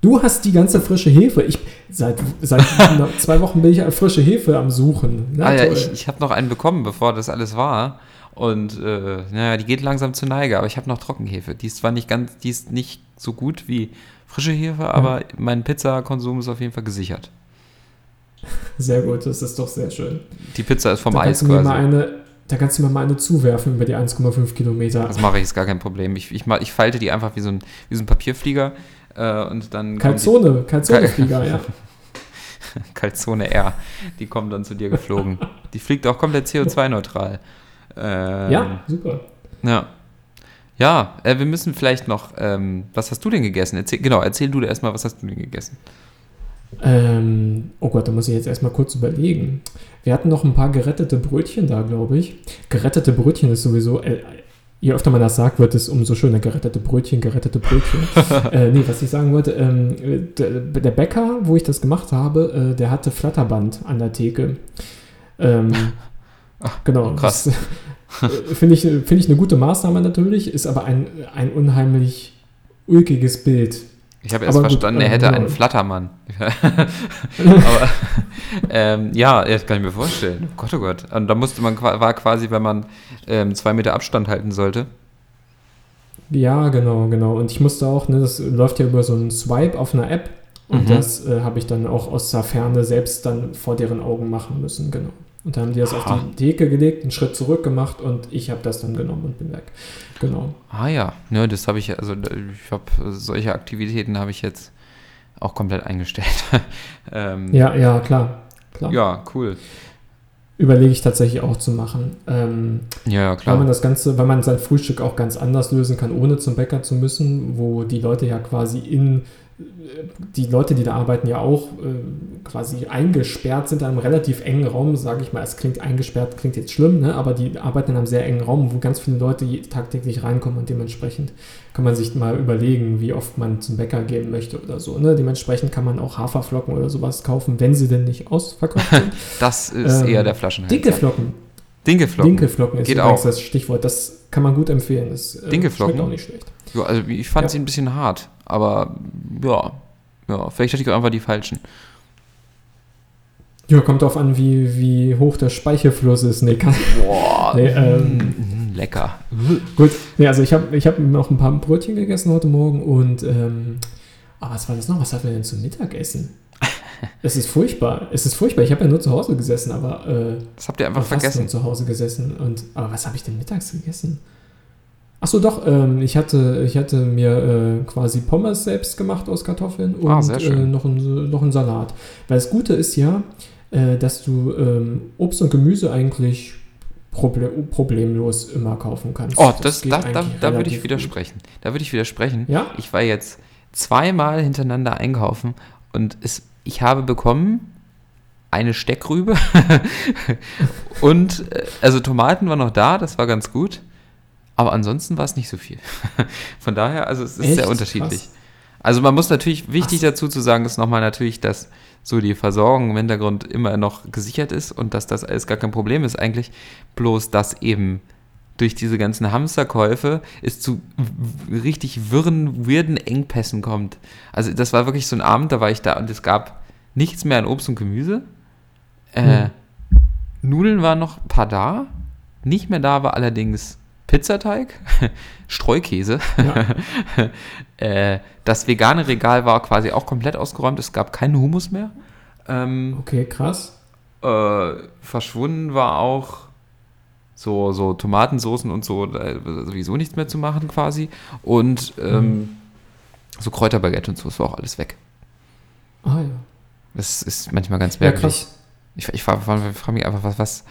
Du hast die ganze frische Hefe. Ich seit, seit zwei Wochen bin ich frische Hefe am Suchen. Na, ah ja, toll. ich, ich habe noch einen bekommen, bevor das alles war. Und äh, naja, die geht langsam zur Neige, aber ich habe noch Trockenhefe. Die ist zwar nicht ganz, die ist nicht so gut wie frische Hefe, aber mein Pizzakonsum ist auf jeden Fall gesichert. Sehr gut, das ist doch sehr schön. Die Pizza ist vom da Eis quasi. eine, da kannst du mir mal eine zuwerfen über die 1,5 Kilometer. Das mache ich, ist gar kein Problem. Ich, ich, ich falte die einfach wie so ein, wie so ein Papierflieger äh, und dann. kommen die- Calzone, Calzone-Flieger, ja. Calzone R. Die kommt dann zu dir geflogen. Die fliegt auch komplett CO2-neutral. Ähm, Ja, super. Ja. Ja, äh, wir müssen vielleicht noch, ähm, was hast du denn gegessen? Erzähl, genau, erzähl du dir erstmal, was hast du denn gegessen? Ähm, oh Gott, da muss ich jetzt erstmal kurz überlegen. Wir hatten noch ein paar gerettete Brötchen da, glaube ich. Gerettete Brötchen ist sowieso, äh, je öfter man das sagt, wird es umso schöner. Gerettete Brötchen, gerettete Brötchen. äh, nee, was ich sagen wollte, ähm, der, Bäcker, wo ich das gemacht habe, äh, der hatte Flatterband an der Theke. Ähm, genau. krass. das, äh, Finde ich, finde ich eine gute Maßnahme natürlich, ist aber ein, ein unheimlich ulkiges Bild. Ich habe erst verstanden, er ähm, hätte einen Flattermann. Aber ähm, ja, das kann ich mir vorstellen. Oh Gott, oh Gott. Und da musste man, war quasi, wenn man ähm, zwei Meter Abstand halten sollte. Ja, genau, genau. Und ich musste auch, ne, das läuft ja über so einen Swipe auf einer App und Mhm. das äh, habe ich dann auch aus der Ferne selbst dann vor deren Augen machen müssen, genau. Und dann haben die das auf Aha. die Theke gelegt, einen Schritt zurück gemacht und ich habe das dann genommen und bin weg. Genau. Ah ja, ne, das habe ich, also ich habe solche Aktivitäten habe ich jetzt auch komplett eingestellt. ähm, Ja, ja, klar. klar. ja, cool. Überlege ich tatsächlich auch zu machen. Ähm, Ja, ja, Weil klar. man das Ganze, weil man sein Frühstück auch ganz anders lösen kann, ohne zum Bäcker zu müssen, wo die Leute ja quasi in, die Leute, die da arbeiten, ja auch äh, quasi eingesperrt sind in einem relativ engen Raum, sage ich mal. Es klingt eingesperrt, klingt jetzt schlimm, ne? aber die arbeiten in einem sehr engen Raum, wo ganz viele Leute tagtäglich reinkommen und dementsprechend kann man sich mal überlegen, wie oft man zum Bäcker gehen möchte oder so. Ne? Dementsprechend kann man auch Haferflocken oder sowas kaufen, wenn sie denn nicht ausverkauft sind. Das ist Ähm, eher der Flaschenhals. Dinkelflocken. Dinkelflocken. Dinkelflocken ist Geht auch. das Stichwort. Das kann man gut empfehlen. Das äh, Dinkelflocken? schmeckt auch nicht schlecht. Ja, also ich fand Ja. sie ein bisschen hart, aber ja, ja, vielleicht hatte ich auch einfach die falschen. Ja, kommt drauf an, wie, wie hoch der Speichelfluss ist. Nee, kann, Boah, Nee, ähm, mm, lecker. gut. Nee, also ich habe ich hab noch ein paar Brötchen gegessen heute Morgen und ähm, aber was war das noch? Was hatten wir denn zum Mittagessen? es ist furchtbar. Es ist furchtbar. Ich habe ja nur zu Hause gesessen, aber äh, Das habt ihr einfach vergessen. nur zu Hause gesessen. Und, aber was habe ich denn mittags gegessen? Achso, doch, ähm, ich, hatte, ich hatte mir äh, quasi Pommes selbst gemacht aus Kartoffeln und Ah, sehr schön. Äh, noch, ein, noch einen Salat. Weil das Gute ist ja, äh, dass du ähm, Obst und Gemüse eigentlich proble problemlos immer kaufen kannst. Oh, das, geht da, da, da würde ich widersprechen. Da würde ich widersprechen. Ja? Ich war jetzt zweimal hintereinander einkaufen und es, ich habe bekommen eine Steckrübe und äh, also Tomaten waren noch da, das war ganz gut. Aber ansonsten war es nicht so viel. Von daher, also es ist Echt? sehr unterschiedlich. Krass. Also man muss natürlich, wichtig so. dazu zu sagen, ist nochmal natürlich, dass so die Versorgung im Hintergrund immer noch gesichert ist und dass das alles gar kein Problem ist eigentlich. Bloß, dass eben durch diese ganzen Hamsterkäufe es zu richtig wirren, weirden Engpässen kommt. Also das war wirklich so ein Abend, da war ich da und es gab nichts mehr an Obst und Gemüse. Äh, Hm. Nudeln waren noch ein paar da. Nicht mehr da war allerdings Pizzateig, Streukäse. Ja. äh, das vegane Regal war quasi auch komplett ausgeräumt. Es gab keinen Humus mehr. Ähm, Okay, krass. äh, verschwunden war auch so, so Tomatensoßen und so, ist sowieso nichts mehr zu machen quasi. Und ähm, so Kräuterbaguette und so, das war auch alles weg. Ah ja. Das ist manchmal ganz Ja, merkwürdig. krass. ich ich frage frag mich einfach, was, was, wa-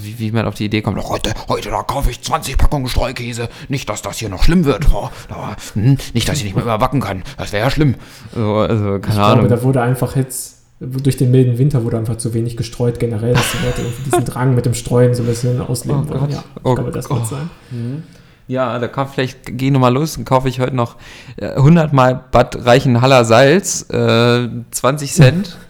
wie, wie man auf die Idee kommt. "Oh, Heute, heute, da kaufe ich 20 Packungen Streukäse. Nicht, dass das hier noch schlimm wird. Oh, da, hm, nicht, dass ich nicht mehr überbacken kann. Das wäre ja schlimm. So, also, keine Ich Ahnung. glaube, da wurde einfach jetzt, durch den milden Winter wurde einfach zu wenig gestreut generell, dass die Leute irgendwie diesen Drang mit dem Streuen so ein bisschen ausleben Oh wollen. Ja, ich Oh glaube, das Gott. wird sein. Ja, da kann vielleicht, geh nochmal los und kaufe ich heute noch äh, 100 Mal Bad Reichenhaller Salz, äh, 20 Cent.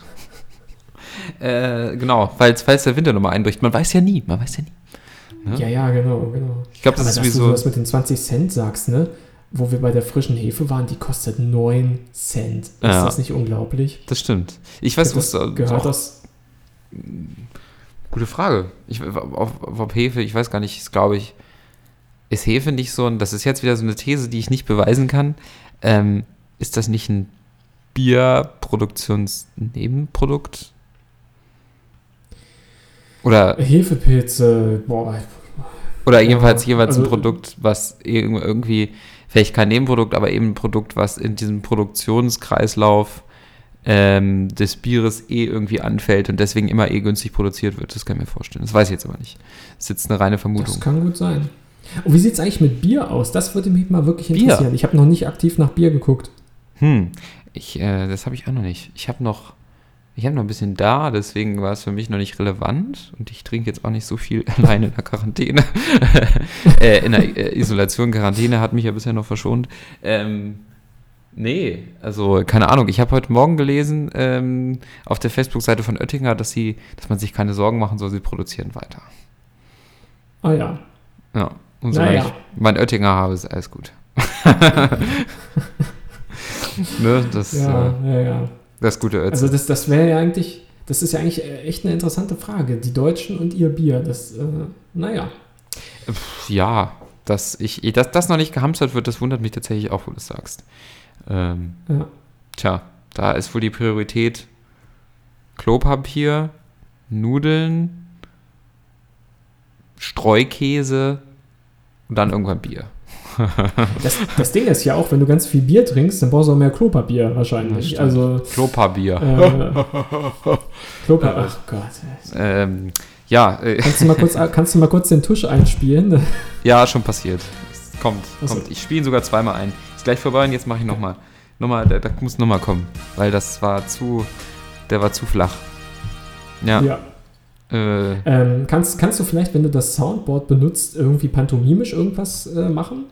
äh, genau, falls, falls der Winter nochmal einbricht. Man weiß ja nie, man weiß ja nie. Ne? Ja, ja, genau, genau. Ich glaube, das Aber ist dass sowieso. du das mit den 20 Cent sagst, ne? Wo wir bei der frischen Hefe waren, die kostet 9 Cent. Ist Ja. das nicht unglaublich? Das stimmt. Ich weiß, was gehört das. Gute Frage. Ich, auf, auf Hefe, ich weiß gar nicht, ist, glaube ich, ist Hefe nicht so ein, das ist jetzt wieder so eine These, die ich nicht beweisen kann. Ähm, ist das nicht ein Bierproduktionsnebenprodukt? Oder, Hefepilze, boah, oder jedenfalls jeweils ein also- Produkt, was irg- irgendwie, vielleicht kein Nebenprodukt, aber eben ein Produkt, was in diesem Produktionskreislauf ähm, des Bieres eh irgendwie anfällt und deswegen immer eh günstig produziert wird. Das kann ich mir vorstellen. Das weiß ich jetzt aber nicht. Das ist jetzt eine reine Vermutung. das kann gut sein. Und wie sieht es eigentlich mit Bier aus? Das würde mich mal wirklich Bier? interessieren. Ich habe noch nicht aktiv nach Bier geguckt. Hm, ich, äh, das habe ich auch noch nicht. Ich habe noch, ich habe noch ein bisschen da, deswegen war es für mich noch nicht relevant und ich trinke jetzt auch nicht so viel alleine in der Quarantäne. äh, in der äh, Isolation, Quarantäne hat mich ja bisher noch verschont. Ähm, nee, also keine Ahnung. Ich habe heute Morgen gelesen ähm, auf der Facebook-Seite von Oettinger, dass sie, dass man sich keine Sorgen machen soll, sie produzieren weiter. Ah ja. Ja. Und solange Naja. ich mein Oettinger habe, ist alles gut. ne, das, Ja, äh, ja, ja. Das gute Ötzi. Also das, das wäre ja eigentlich, das ist ja eigentlich äh, echt eine interessante Frage. Die Deutschen und ihr Bier, das, äh, naja. Ja, dass ich, dass das noch nicht gehamstert wird, das wundert mich tatsächlich auch, wo du es sagst. Ähm, Ja. tja, da ist wohl die Priorität Klopapier, Nudeln, Streukäse und dann irgendwann Bier. Das, das Ding ist ja auch, wenn du ganz viel Bier trinkst, dann brauchst du auch mehr Klopapier wahrscheinlich. Also Klopapier. äh, Klopapier. Ach Gott. Ähm, ja, äh, Kannst du mal kurz, kannst du mal kurz den Tusch einspielen? ja, schon passiert. Es kommt, Ach so. kommt. Ich spiele ihn sogar zweimal ein. Ist gleich vorbei und jetzt mache ich nochmal. Nochmal, da, da muss nochmal kommen. Weil das war zu, der war zu flach. Ja. Ja. Äh, Ähm, kannst, kannst du vielleicht, wenn du das Soundboard benutzt, irgendwie pantomimisch irgendwas äh, machen?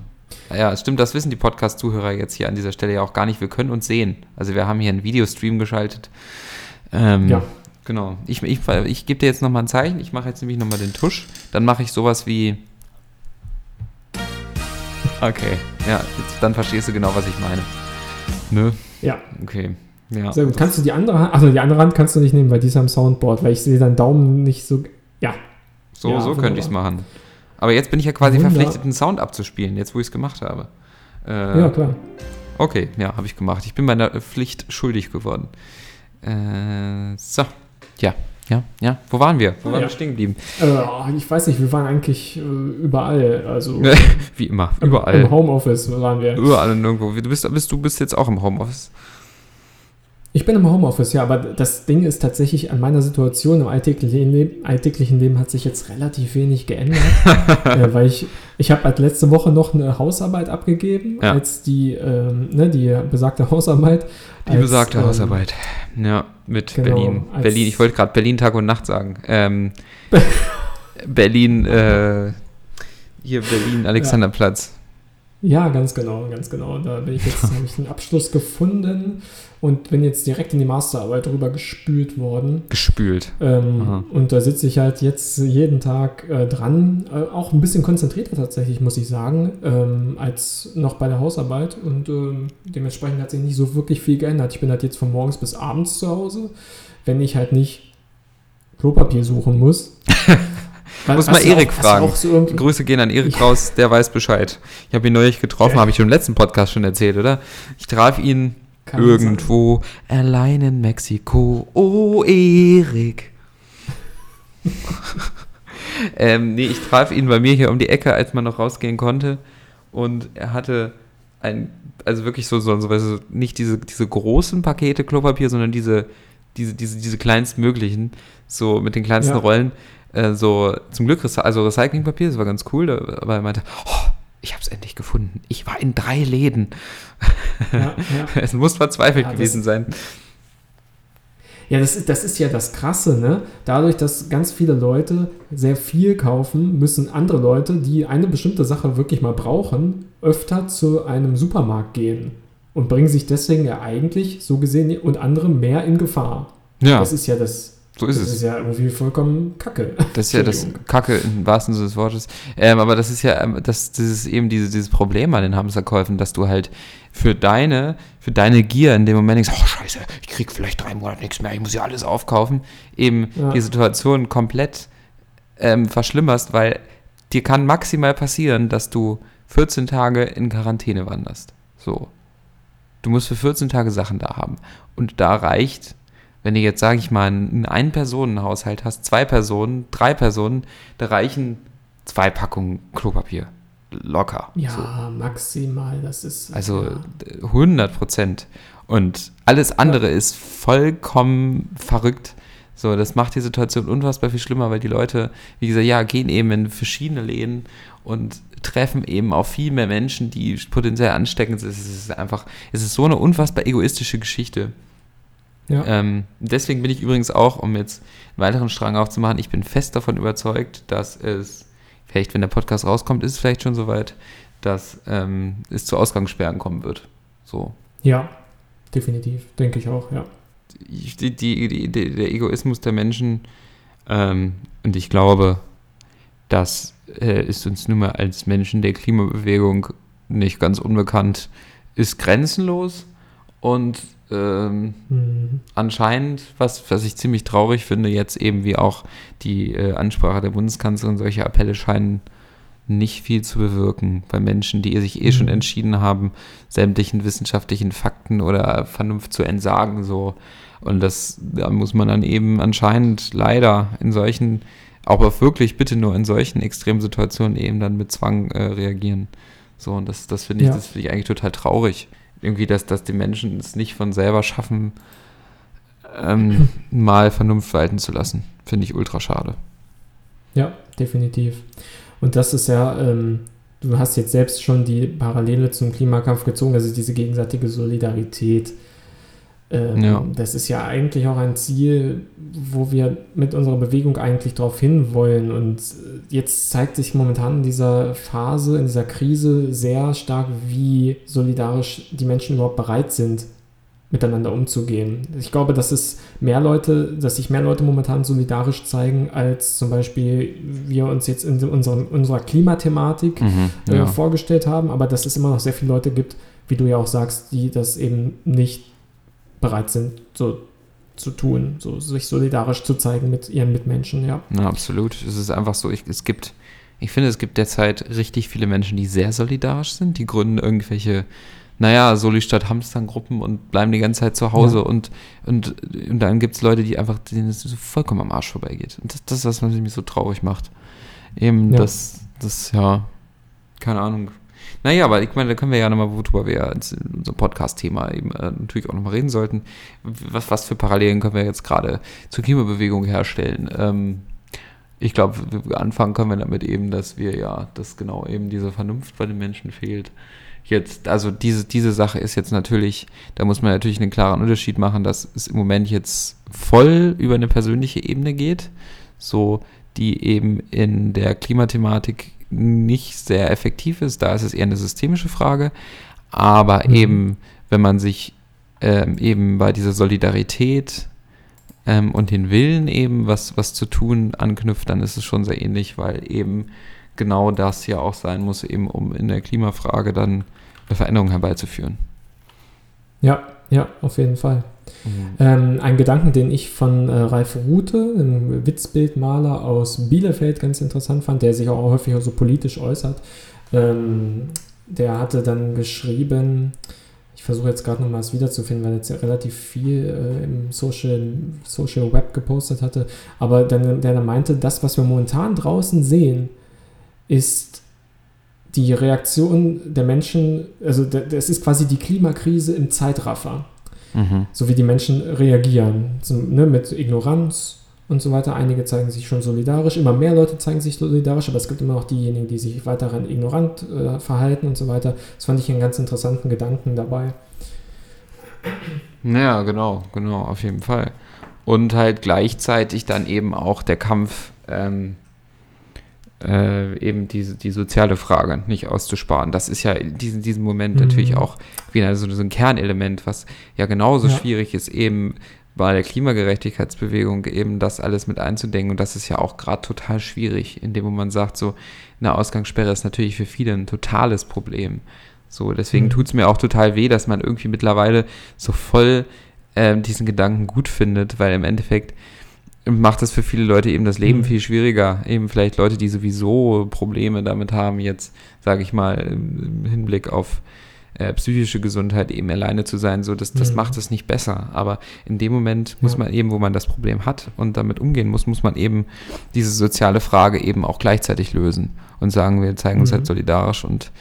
Ja, stimmt, das wissen die Podcast-Zuhörer jetzt hier an dieser Stelle ja auch gar nicht. Wir können uns sehen. Also wir haben hier einen Videostream geschaltet. Ähm, Ja. Genau. Ich, ich, ich gebe dir jetzt nochmal ein Zeichen. Ich mache jetzt nämlich nochmal den Tusch. Dann mache ich sowas wie. Okay. Ja, jetzt, dann verstehst du genau, was ich meine. Nö. Ja, Okay. Ja. sehr gut. Kannst du die andere Hand, also die andere Hand kannst du nicht nehmen, weil die ist am Soundboard, weil ich sehe deinen Daumen nicht so. Ja, So, Ja, so könnte ich es machen. Aber jetzt bin ich ja quasi Wunder- verpflichtet, einen Sound abzuspielen, jetzt wo ich es gemacht habe. Äh, ja klar. Okay, ja, habe ich gemacht. Ich bin meiner Pflicht schuldig geworden. Äh, so. Ja, ja, ja. Wo waren wir? Wo waren ja. wir stehen geblieben? Äh, ich weiß nicht, wir waren eigentlich äh, überall. Also Wie immer, im- überall. Im Homeoffice waren wir. Überall und irgendwo. Du bist, bist, du bist jetzt auch im Homeoffice. Ich bin im Homeoffice, ja, aber das Ding ist tatsächlich an meiner Situation im alltäglichen Leben, alltäglichen Leben hat sich jetzt relativ wenig geändert, äh, weil ich, ich habe halt letzte Woche noch eine Hausarbeit abgegeben, Ja. als die, ähm, ne, die besagte Hausarbeit. Die als, besagte ähm, Hausarbeit. Ja, mit genau, Berlin. Berlin, ich wollte gerade Berlin Tag und Nacht sagen. Ähm, Berlin, äh, hier Berlin, Alexanderplatz. Ja, ganz genau, ganz genau. Da bin ich jetzt, habe ich einen Abschluss gefunden und bin jetzt direkt in die Masterarbeit rüber gespült worden. Gespült. Ähm, und da sitze ich halt jetzt jeden Tag äh, dran, äh, auch ein bisschen konzentrierter tatsächlich, muss ich sagen, ähm, als noch bei der Hausarbeit. Und ähm, dementsprechend hat sich nicht so wirklich viel geändert. Ich bin halt jetzt von morgens bis abends zu Hause, wenn ich halt nicht Klopapier suchen muss. Weil Muss mal Erik auch- fragen. So Grüße gehen an Erik Ich- raus, der weiß Bescheid. Ich habe ihn neulich getroffen, Okay. habe ich im letzten Podcast schon erzählt, oder? Ich traf ihn kann irgendwo allein in Mexiko. Oh, Erik. ähm, nee, ich traf ihn bei mir hier um die Ecke, als man noch rausgehen konnte. Und er hatte ein, also wirklich so, so, so nicht diese, diese großen Pakete Klopapier, sondern diese, diese, diese, diese kleinstmöglichen, so mit den kleinsten Ja. Rollen. Äh, so zum Glück, also Recyclingpapier, das war ganz cool, aber er meinte, oh, ich habe es endlich gefunden. Ich war in drei Läden. Ja, ja. Es muss verzweifelt Ja, gewesen sein. Ja, das, das ist ja das Krasse, ne? Dadurch, dass ganz viele Leute sehr viel kaufen, müssen andere Leute, die eine bestimmte Sache wirklich mal brauchen, öfter zu einem Supermarkt gehen und bringen sich deswegen ja eigentlich, so gesehen, und andere mehr in Gefahr. Ja, Das ist ja das, So ist das es. ist ja irgendwie vollkommen kacke. Das ist ja das. Kacke im wahrsten Sinne des Wortes. Ähm, aber das ist ja, ähm, das, das ist eben diese, dieses Problem an den Hamsterkäufen, dass du halt für deine, für deine Gier in dem Moment denkst, oh scheiße, ich krieg vielleicht drei Monate nichts mehr, ich muss ja alles aufkaufen, eben Ja. die Situation komplett ähm, verschlimmerst, weil dir kann maximal passieren, dass du 14 Tage in Quarantäne wanderst. So. Du musst für 14 Tage Sachen da haben. Und da reicht, wenn du jetzt, sage ich mal, einen Ein-Personen-Haushalt hast, zwei Personen, drei Personen, da reichen zwei Packungen Klopapier. Locker. Ja, So. maximal, das ist. Also ja. 100 Prozent. Und alles andere ist vollkommen verrückt. So, das macht die Situation unfassbar viel schlimmer, weil die Leute, wie gesagt, ja, gehen eben in verschiedene Läden und treffen eben auf viel mehr Menschen, die potenziell ansteckend sind. Es ist einfach, es ist so eine unfassbar egoistische Geschichte. Ja. Ähm, deswegen bin ich übrigens auch, um jetzt einen weiteren Strang aufzumachen, ich bin fest davon überzeugt, dass es, vielleicht wenn der Podcast rauskommt, ist es vielleicht schon soweit, dass ähm, es zu Ausgangssperren kommen wird. So. ja, definitiv, denke ich auch, ja. Die, die, die, der Egoismus der Menschen, ähm, und ich glaube, das äh, ist uns nun mal als Menschen der Klimabewegung nicht ganz unbekannt, ist grenzenlos und ähm, Mhm. anscheinend, was, was ich ziemlich traurig finde, jetzt eben wie auch die äh, Ansprache der Bundeskanzlerin, solche Appelle scheinen nicht viel zu bewirken bei Menschen, die sich eh schon Mhm. entschieden haben, sämtlichen wissenschaftlichen Fakten oder Vernunft zu entsagen. So. Und das, da muss man dann eben anscheinend leider in solchen, aber wirklich bitte nur in solchen extremen Situationen eben dann mit Zwang äh, reagieren. So, und das, das finde ich, Ja. das finde ich eigentlich total traurig. Irgendwie, dass, dass die Menschen es nicht von selber schaffen, ähm, mal Vernunft walten zu lassen. Finde ich ultra schade. Ja, definitiv. Und das ist ja, ähm, du hast jetzt selbst schon die Parallele zum Klimakampf gezogen, also diese gegenseitige Solidarität. Ähm, Ja. Das ist ja eigentlich auch ein Ziel, wo wir mit unserer Bewegung eigentlich darauf hinwollen. Und äh, jetzt zeigt sich momentan in dieser Phase, in dieser Krise sehr stark, wie solidarisch die Menschen überhaupt bereit sind, miteinander umzugehen. Ich glaube, dass es mehr Leute, dass sich mehr Leute momentan solidarisch zeigen, als zum Beispiel wir uns jetzt in unserem, unserer Klimathematik äh, ja. vorgestellt haben, aber dass es immer noch sehr viele Leute gibt, wie du ja auch sagst, die das eben nicht bereit sind, so zu tun, so sich solidarisch zu zeigen mit ihren Mitmenschen, ja. ja, absolut. Es ist einfach so, ich, es gibt, ich finde, es gibt derzeit richtig viele Menschen, die sehr solidarisch sind. Die gründen irgendwelche, naja, Soli statt Hamstern-Gruppen und bleiben die ganze Zeit zu Hause Ja. und, und, und dann gibt es Leute, die einfach, denen es so vollkommen am Arsch vorbeigeht. Und das, das ist das, was mich so traurig macht. Eben, Ja. das, das, ja, keine Ahnung. Naja, aber ich meine, da können wir ja nochmal, worüber wir ja unserem Podcast-Thema eben äh, natürlich auch nochmal reden sollten. Was, was für Parallelen können wir jetzt gerade zur Klimabewegung herstellen? Ähm, ich glaube, anfangen können wir damit eben, dass wir ja, dass genau eben diese Vernunft bei den Menschen fehlt. Jetzt, also diese, diese Sache ist jetzt natürlich, da muss man natürlich einen klaren Unterschied machen, dass es im Moment jetzt voll über eine persönliche Ebene geht, so die eben in der Klimathematik nicht sehr effektiv ist. Da ist es eher eine systemische Frage. Aber Mhm. eben, wenn man sich ähm, eben bei dieser Solidarität ähm, und den Willen eben, was, was zu tun, anknüpft, dann ist es schon sehr ähnlich, weil eben genau das ja auch sein muss, eben um in der Klimafrage dann eine Veränderung herbeizuführen. Ja, ja, auf jeden Fall. Ähm, ein Gedanken, den ich von äh, Ralf Rute, einem Witzbildmaler aus Bielefeld, ganz interessant fand, der sich auch häufig so politisch äußert. Ähm, der hatte dann geschrieben, ich versuche jetzt gerade nochmal es wiederzufinden, weil er jetzt ja relativ viel äh, im Social, Social Web gepostet hatte, aber dann, der dann meinte, das, was wir momentan draußen sehen, ist die Reaktion der Menschen, also da- das ist quasi die Klimakrise im Zeitraffer So wie die Menschen reagieren, zum, ne, mit Ignoranz und so weiter. Einige zeigen sich schon solidarisch, immer mehr Leute zeigen sich solidarisch, aber es gibt immer noch diejenigen, die sich weiterhin ignorant äh, verhalten und so weiter. Das fand ich einen ganz interessanten Gedanken dabei. Ja, genau, genau, auf jeden Fall. Und halt gleichzeitig dann eben auch der Kampf, ähm, äh, eben diese, die soziale Frage nicht auszusparen. Das ist ja in diesem, diesem Moment Mhm. natürlich auch wieder so, so ein Kernelement, was ja genauso Ja. schwierig ist, eben bei der Klimagerechtigkeitsbewegung eben das alles mit einzudenken. Und das ist ja auch gerade total schwierig, indem man sagt, so eine Ausgangssperre ist natürlich für viele ein totales Problem. So, deswegen mhm. tut es mir auch total weh, dass man irgendwie mittlerweile so voll äh, diesen Gedanken gut findet, weil im Endeffekt macht das für viele Leute eben das Leben mhm. viel schwieriger. Eben vielleicht Leute, die sowieso Probleme damit haben, jetzt, sage ich mal, im Hinblick auf äh, psychische Gesundheit eben alleine zu sein, so das, das mhm. macht es nicht besser. Aber in dem Moment muss man eben, wo man das Problem hat und damit umgehen muss, muss man eben diese soziale Frage eben auch gleichzeitig lösen und sagen, wir zeigen uns halt mhm. solidarisch und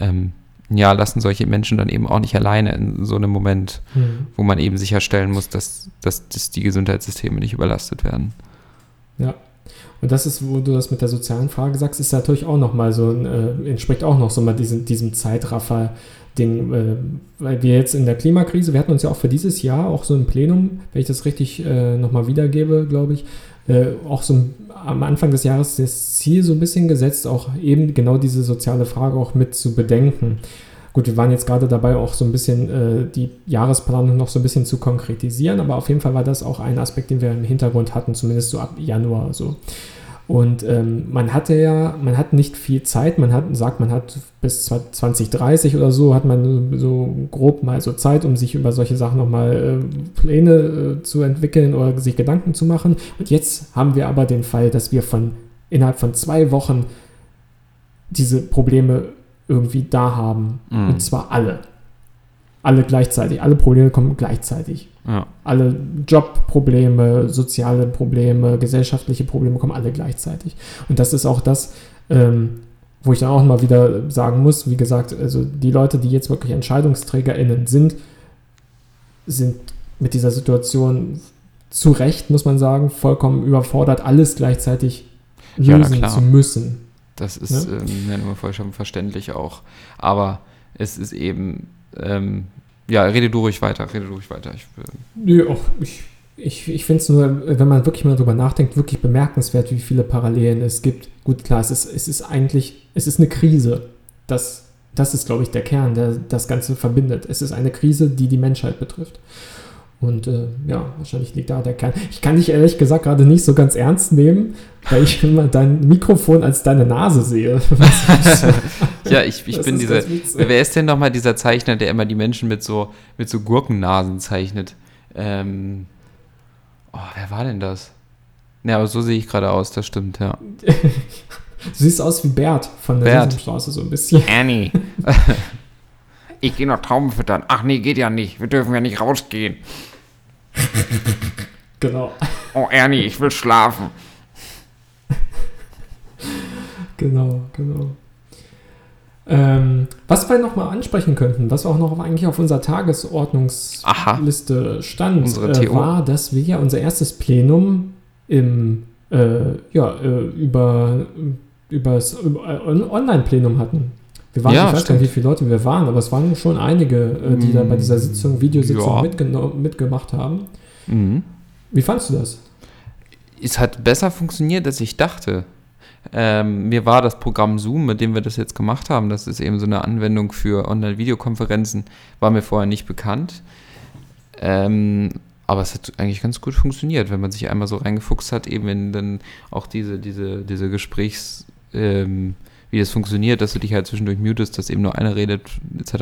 ähm, ja, lassen solche Menschen dann eben auch nicht alleine in so einem Moment, mhm. wo man eben sicherstellen muss, dass, dass, dass die Gesundheitssysteme nicht überlastet werden. Ja. Und das ist, wo du das mit der sozialen Frage sagst, ist natürlich auch nochmal so, äh, entspricht auch noch so mal diesem, diesem Zeitraffer, Ding, äh, weil wir jetzt in der Klimakrise, wir hatten uns ja auch für dieses Jahr auch so ein Plenum, wenn ich das richtig äh, nochmal wiedergebe, glaube ich, äh, auch so am Anfang des Jahres das Ziel so ein bisschen gesetzt, auch eben genau diese soziale Frage auch mit zu bedenken. Gut, wir waren jetzt gerade dabei, auch so ein bisschen äh, die Jahresplanung noch so ein bisschen zu konkretisieren, aber auf jeden Fall war das auch ein Aspekt, den wir im Hintergrund hatten, zumindest so ab Januar so. Und ähm, man hatte ja, man hat nicht viel Zeit, man hat, sagt, man hat bis 2030 oder so, hat man so grob mal so Zeit, um sich über solche Sachen nochmal äh, Pläne äh, zu entwickeln oder sich Gedanken zu machen. Und jetzt haben wir aber den Fall, dass wir von innerhalb von zwei Wochen diese Probleme irgendwie da haben. Mhm. Und zwar alle. Alle gleichzeitig. Alle Probleme kommen gleichzeitig. Ja. Alle Jobprobleme, soziale Probleme, gesellschaftliche Probleme kommen alle gleichzeitig. Und das ist auch das, ähm, wo ich dann auch mal wieder sagen muss, wie gesagt, also die Leute, die jetzt wirklich EntscheidungsträgerInnen sind, sind mit dieser Situation zu Recht, muss man sagen, vollkommen überfordert, alles gleichzeitig lösen ja, zu müssen. Das ist ja? ähm, ja, vollkommen verständlich auch. Aber es ist eben ähm, ja, rede du ruhig weiter, rede du ruhig weiter. Ich, Nö, auch ich, ich, ich finde es nur, wenn man wirklich mal darüber nachdenkt, wirklich bemerkenswert, wie viele Parallelen es gibt. Gut, klar, es ist, es ist eigentlich, es ist eine Krise. Das, das ist, glaube ich, der Kern, der das Ganze verbindet. Es ist eine Krise, die die Menschheit betrifft. Und äh, ja, wahrscheinlich liegt da der Kern. Ich kann dich ehrlich gesagt gerade nicht so ganz ernst nehmen, weil ich immer dein Mikrofon als deine Nase sehe. ja, ich, ich bin dieser. Wer ist denn nochmal dieser Zeichner, der immer die Menschen mit so, mit so Gurkennasen zeichnet? Ähm, oh, wer war denn das? Ja, aber so sehe ich gerade aus, das stimmt, ja. du siehst aus wie Bert von der Bert. Straße so ein bisschen. Annie. ich gehe noch Trauben füttern. Ach nee, geht ja nicht. Wir dürfen ja nicht rausgehen. genau. Oh, Ernie, ich will schlafen. genau, genau. Ähm, was wir nochmal ansprechen könnten, was auch noch eigentlich auf unserer Tagesordnungsliste Aha. stand, äh, war, dass wir ja unser erstes Plenum im äh, ja, äh, über, über das äh, Online-Plenum hatten. Wir waren, ja, ich weiß nicht, wie viele Leute wir waren, aber es waren schon einige, äh, die da bei dieser Sitzung, Videositzung ja. mitgemacht haben. Mhm. Wie fandest du das? Es hat besser funktioniert, als ich dachte. Ähm, mir war das Programm Zoom, mit dem wir das jetzt gemacht haben, das ist eben so eine Anwendung für Online-Videokonferenzen, war mir vorher nicht bekannt. Ähm, aber es hat eigentlich ganz gut funktioniert, wenn man sich einmal so reingefuchst hat, eben in dann auch diese, diese, diese Gesprächs- ähm, wie das funktioniert, dass du dich halt zwischendurch mutest, dass eben nur einer redet, etc.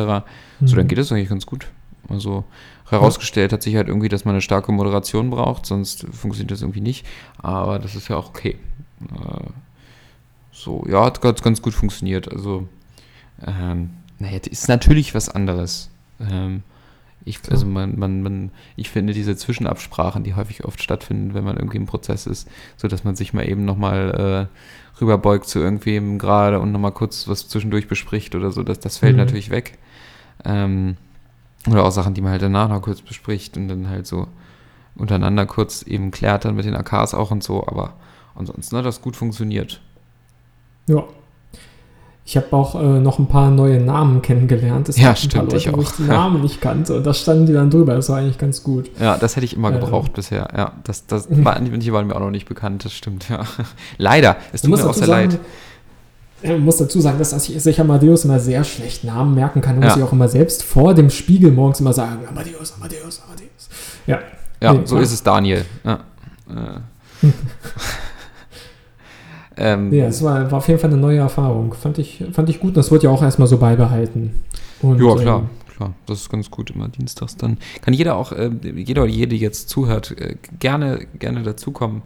Mhm. So, dann mhm. geht das eigentlich ganz gut. Also herausgestellt hat sich halt irgendwie, dass man eine starke Moderation braucht, sonst funktioniert das irgendwie nicht. Aber das ist ja auch okay. Äh, so, ja, hat ganz, ganz gut funktioniert. Also, ähm, naja, ist natürlich was anderes. Ähm, ich, also man, man, man, ich finde diese Zwischenabsprachen, die häufig oft stattfinden, wenn man irgendwie im Prozess ist, so dass man sich mal eben nochmal äh, rüberbeugt zu irgendwem gerade und nochmal kurz was zwischendurch bespricht oder so, das, das fällt mhm. natürlich weg. Ähm, oder auch Sachen, die man halt danach noch kurz bespricht und dann halt so untereinander kurz eben klärt dann mit den AKs auch und so, aber ansonsten hat das gut funktioniert. Ja, ich habe auch äh, noch ein paar neue Namen kennengelernt. Es ja, stimmt, Leute, ich auch. Wo ich die Namen nicht kannte und da standen die dann drüber. Das war eigentlich ganz gut. Ja, das hätte ich immer gebraucht ähm. bisher. Ja, das, das war, manche waren mir auch noch nicht bekannt, das stimmt, ja. Leider, es tut mir auch sehr leid. Ich muss dazu sagen, dass ich sich Amadeus immer sehr schlecht Namen merken kann. Da ja. muss ich auch immer selbst vor dem Spiegel morgens immer sagen, Amadeus, Amadeus, Amadeus. Ja, Ja, Nee, so klar. ist es, Daniel. Ja. Äh. ähm, Ja, es war, war auf jeden Fall eine neue Erfahrung. Fand ich, fand ich gut. Und das wird ja auch erstmal so beibehalten. Und, Ja, klar, ähm, klar. Das ist ganz gut immer dienstags. Dann kann jeder auch, äh, jeder oder jede, die jetzt zuhört, äh, gerne, gerne dazukommen.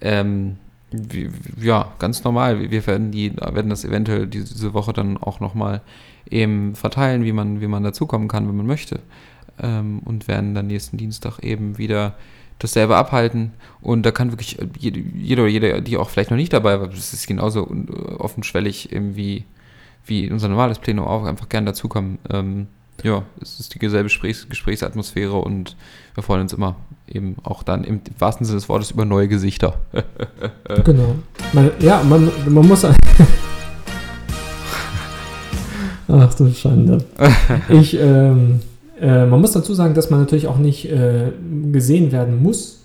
Ähm, wie- ja, ganz normal. Wir- Wir werden die, werden das eventuell diese Woche dann auch nochmal eben verteilen, wie man, wie man dazukommen kann, wenn man möchte. Ähm, und werden dann nächsten Dienstag eben wieder dasselbe abhalten. Und da kann wirklich jede, jeder oder jede, die auch vielleicht noch nicht dabei war, das ist genauso un- offenschwellig wie, wie unser normales Plenum auch, einfach gerne dazukommen. Ähm, ja, es ist die dieselbe Gesprächs Gesprächsatmosphäre und wir freuen uns immer eben auch dann im wahrsten Sinne des Wortes über neue Gesichter. Genau. Man, ja, man, man muss. Ach du Schande. Ich, ähm, äh, man muss dazu sagen, dass man natürlich auch nicht äh, gesehen werden muss.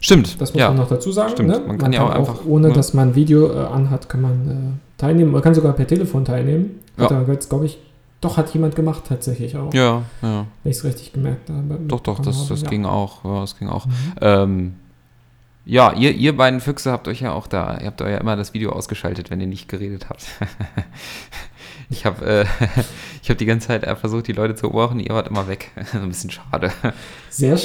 Stimmt, Das muss ja. man noch dazu sagen. Stimmt. Ne? Man kann ja auch einfach, ohne ne? dass man Video äh, anhat, kann man äh, teilnehmen. Man kann sogar per Telefon teilnehmen. Hat Ja. jetzt, glaube ich, doch hat jemand gemacht tatsächlich auch. Ja, ja. Wenn ich es richtig gemerkt habe. Doch, doch, das, das habe, ging auch. Ja, das ging auch. Mhm. Ähm, ja, ihr, ihr beiden Füchse habt euch ja auch da, ihr habt euch ja immer das Video ausgeschaltet, wenn ihr nicht geredet habt. ich habe äh, ich hab die ganze Zeit versucht, die Leute zu beobachten, ihr wart immer weg. ein bisschen schade. Sehr,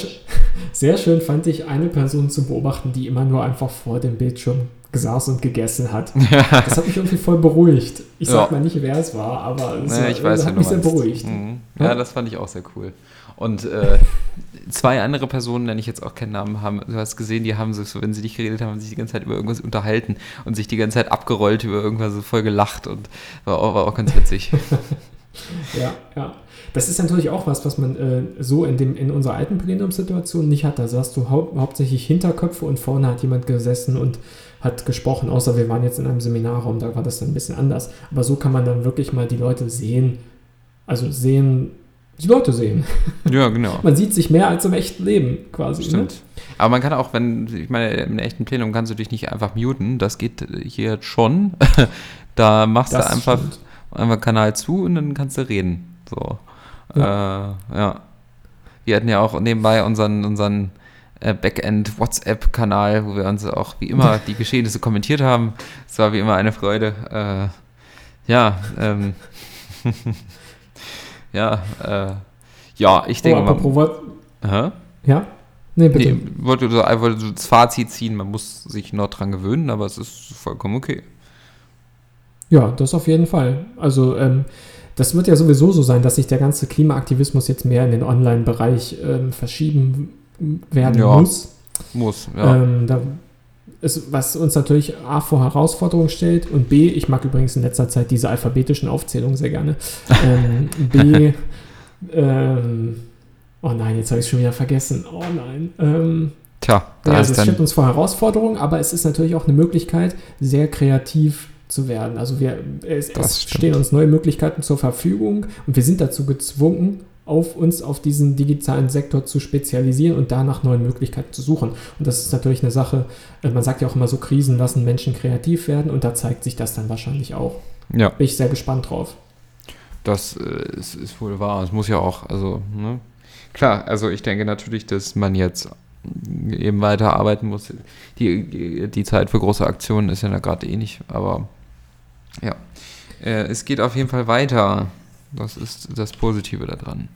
sehr schön fand ich, eine Person zu beobachten, die immer nur einfach vor dem Bildschirm gesaß und gegessen hat. Das hat mich irgendwie voll beruhigt. Ich sag Ja. mal nicht, wer es war, aber es Naja, war, ich weiß, hat mich sehr beruhigt. Mhm. Ja. Ja, das fand ich auch sehr cool. Und äh, zwei andere Personen, nenne ich jetzt auch keinen Namen, haben, du hast gesehen, die haben sich so, wenn sie nicht geredet haben, sich die ganze Zeit über irgendwas unterhalten und sich die ganze Zeit abgerollt über irgendwas, voll gelacht und war auch, war auch ganz witzig. Ja, ja. Das ist natürlich auch was, was man äh, so in, dem, in unserer alten Plenumssituation nicht hat. Da saßt du hau hauptsächlich Hinterköpfe und vorne hat jemand gesessen und hat gesprochen, außer wir waren jetzt in einem Seminarraum, da war das dann ein bisschen anders. Aber so kann man dann wirklich mal die Leute sehen, also sehen, die Leute sehen. ja, genau. Man sieht sich mehr als im echten Leben quasi. Stimmt. Ne? Aber man kann auch, wenn, ich meine, im echten Plenum kannst du dich nicht einfach muten, das geht hier jetzt schon. da machst Das du einfach, stimmt. einfach Kanal zu und dann kannst du reden. So. Ja. Äh, ja. Wir hatten ja auch nebenbei unseren, unseren äh, Backend-WhatsApp-Kanal, wo wir uns auch wie immer die Geschehnisse kommentiert haben. Es war wie immer eine Freude. Äh, ja, ähm, ja, äh, ja, ich Oh, denke mal. apropos, Wort- Hä? ja? Nee, bitte. Nee, wollte so, ich wollte so das Fazit ziehen, man muss sich noch dran gewöhnen, aber es ist vollkommen okay. Ja, das auf jeden Fall. Also ähm, das wird ja sowieso so sein, dass sich der ganze Klimaaktivismus jetzt mehr in den Online-Bereich ähm, verschieben werden Ja. muss. Muss, ja. Ähm, da ist, was uns natürlich A vor Herausforderungen stellt und B, ich mag übrigens in letzter Zeit diese alphabetischen Aufzählungen sehr gerne. Ähm, B, ähm, oh nein, jetzt habe ich es schon wieder vergessen. Oh nein. Ähm, Tja, da ja, ist also es stellt uns vor Herausforderungen, aber es ist natürlich auch eine Möglichkeit, sehr kreativ zu werden. Also wir, es, es stehen uns neue Möglichkeiten zur Verfügung und wir sind dazu gezwungen, auf uns auf diesen digitalen Sektor zu spezialisieren und danach neue Möglichkeiten zu suchen. Und das ist natürlich eine Sache, äh, man sagt ja auch immer so, Krisen lassen Menschen kreativ werden und da zeigt sich das dann wahrscheinlich auch. Ja, Bin ich sehr gespannt drauf. das äh, ist, ist wohl wahr. Es muss ja auch, also, ne? Klar, also ich denke natürlich, dass man jetzt eben weiter arbeiten muss. Die, die Zeit für große Aktionen ist ja da gerade eh nicht, aber ja. Äh, es geht auf jeden Fall weiter. Das ist das Positive daran.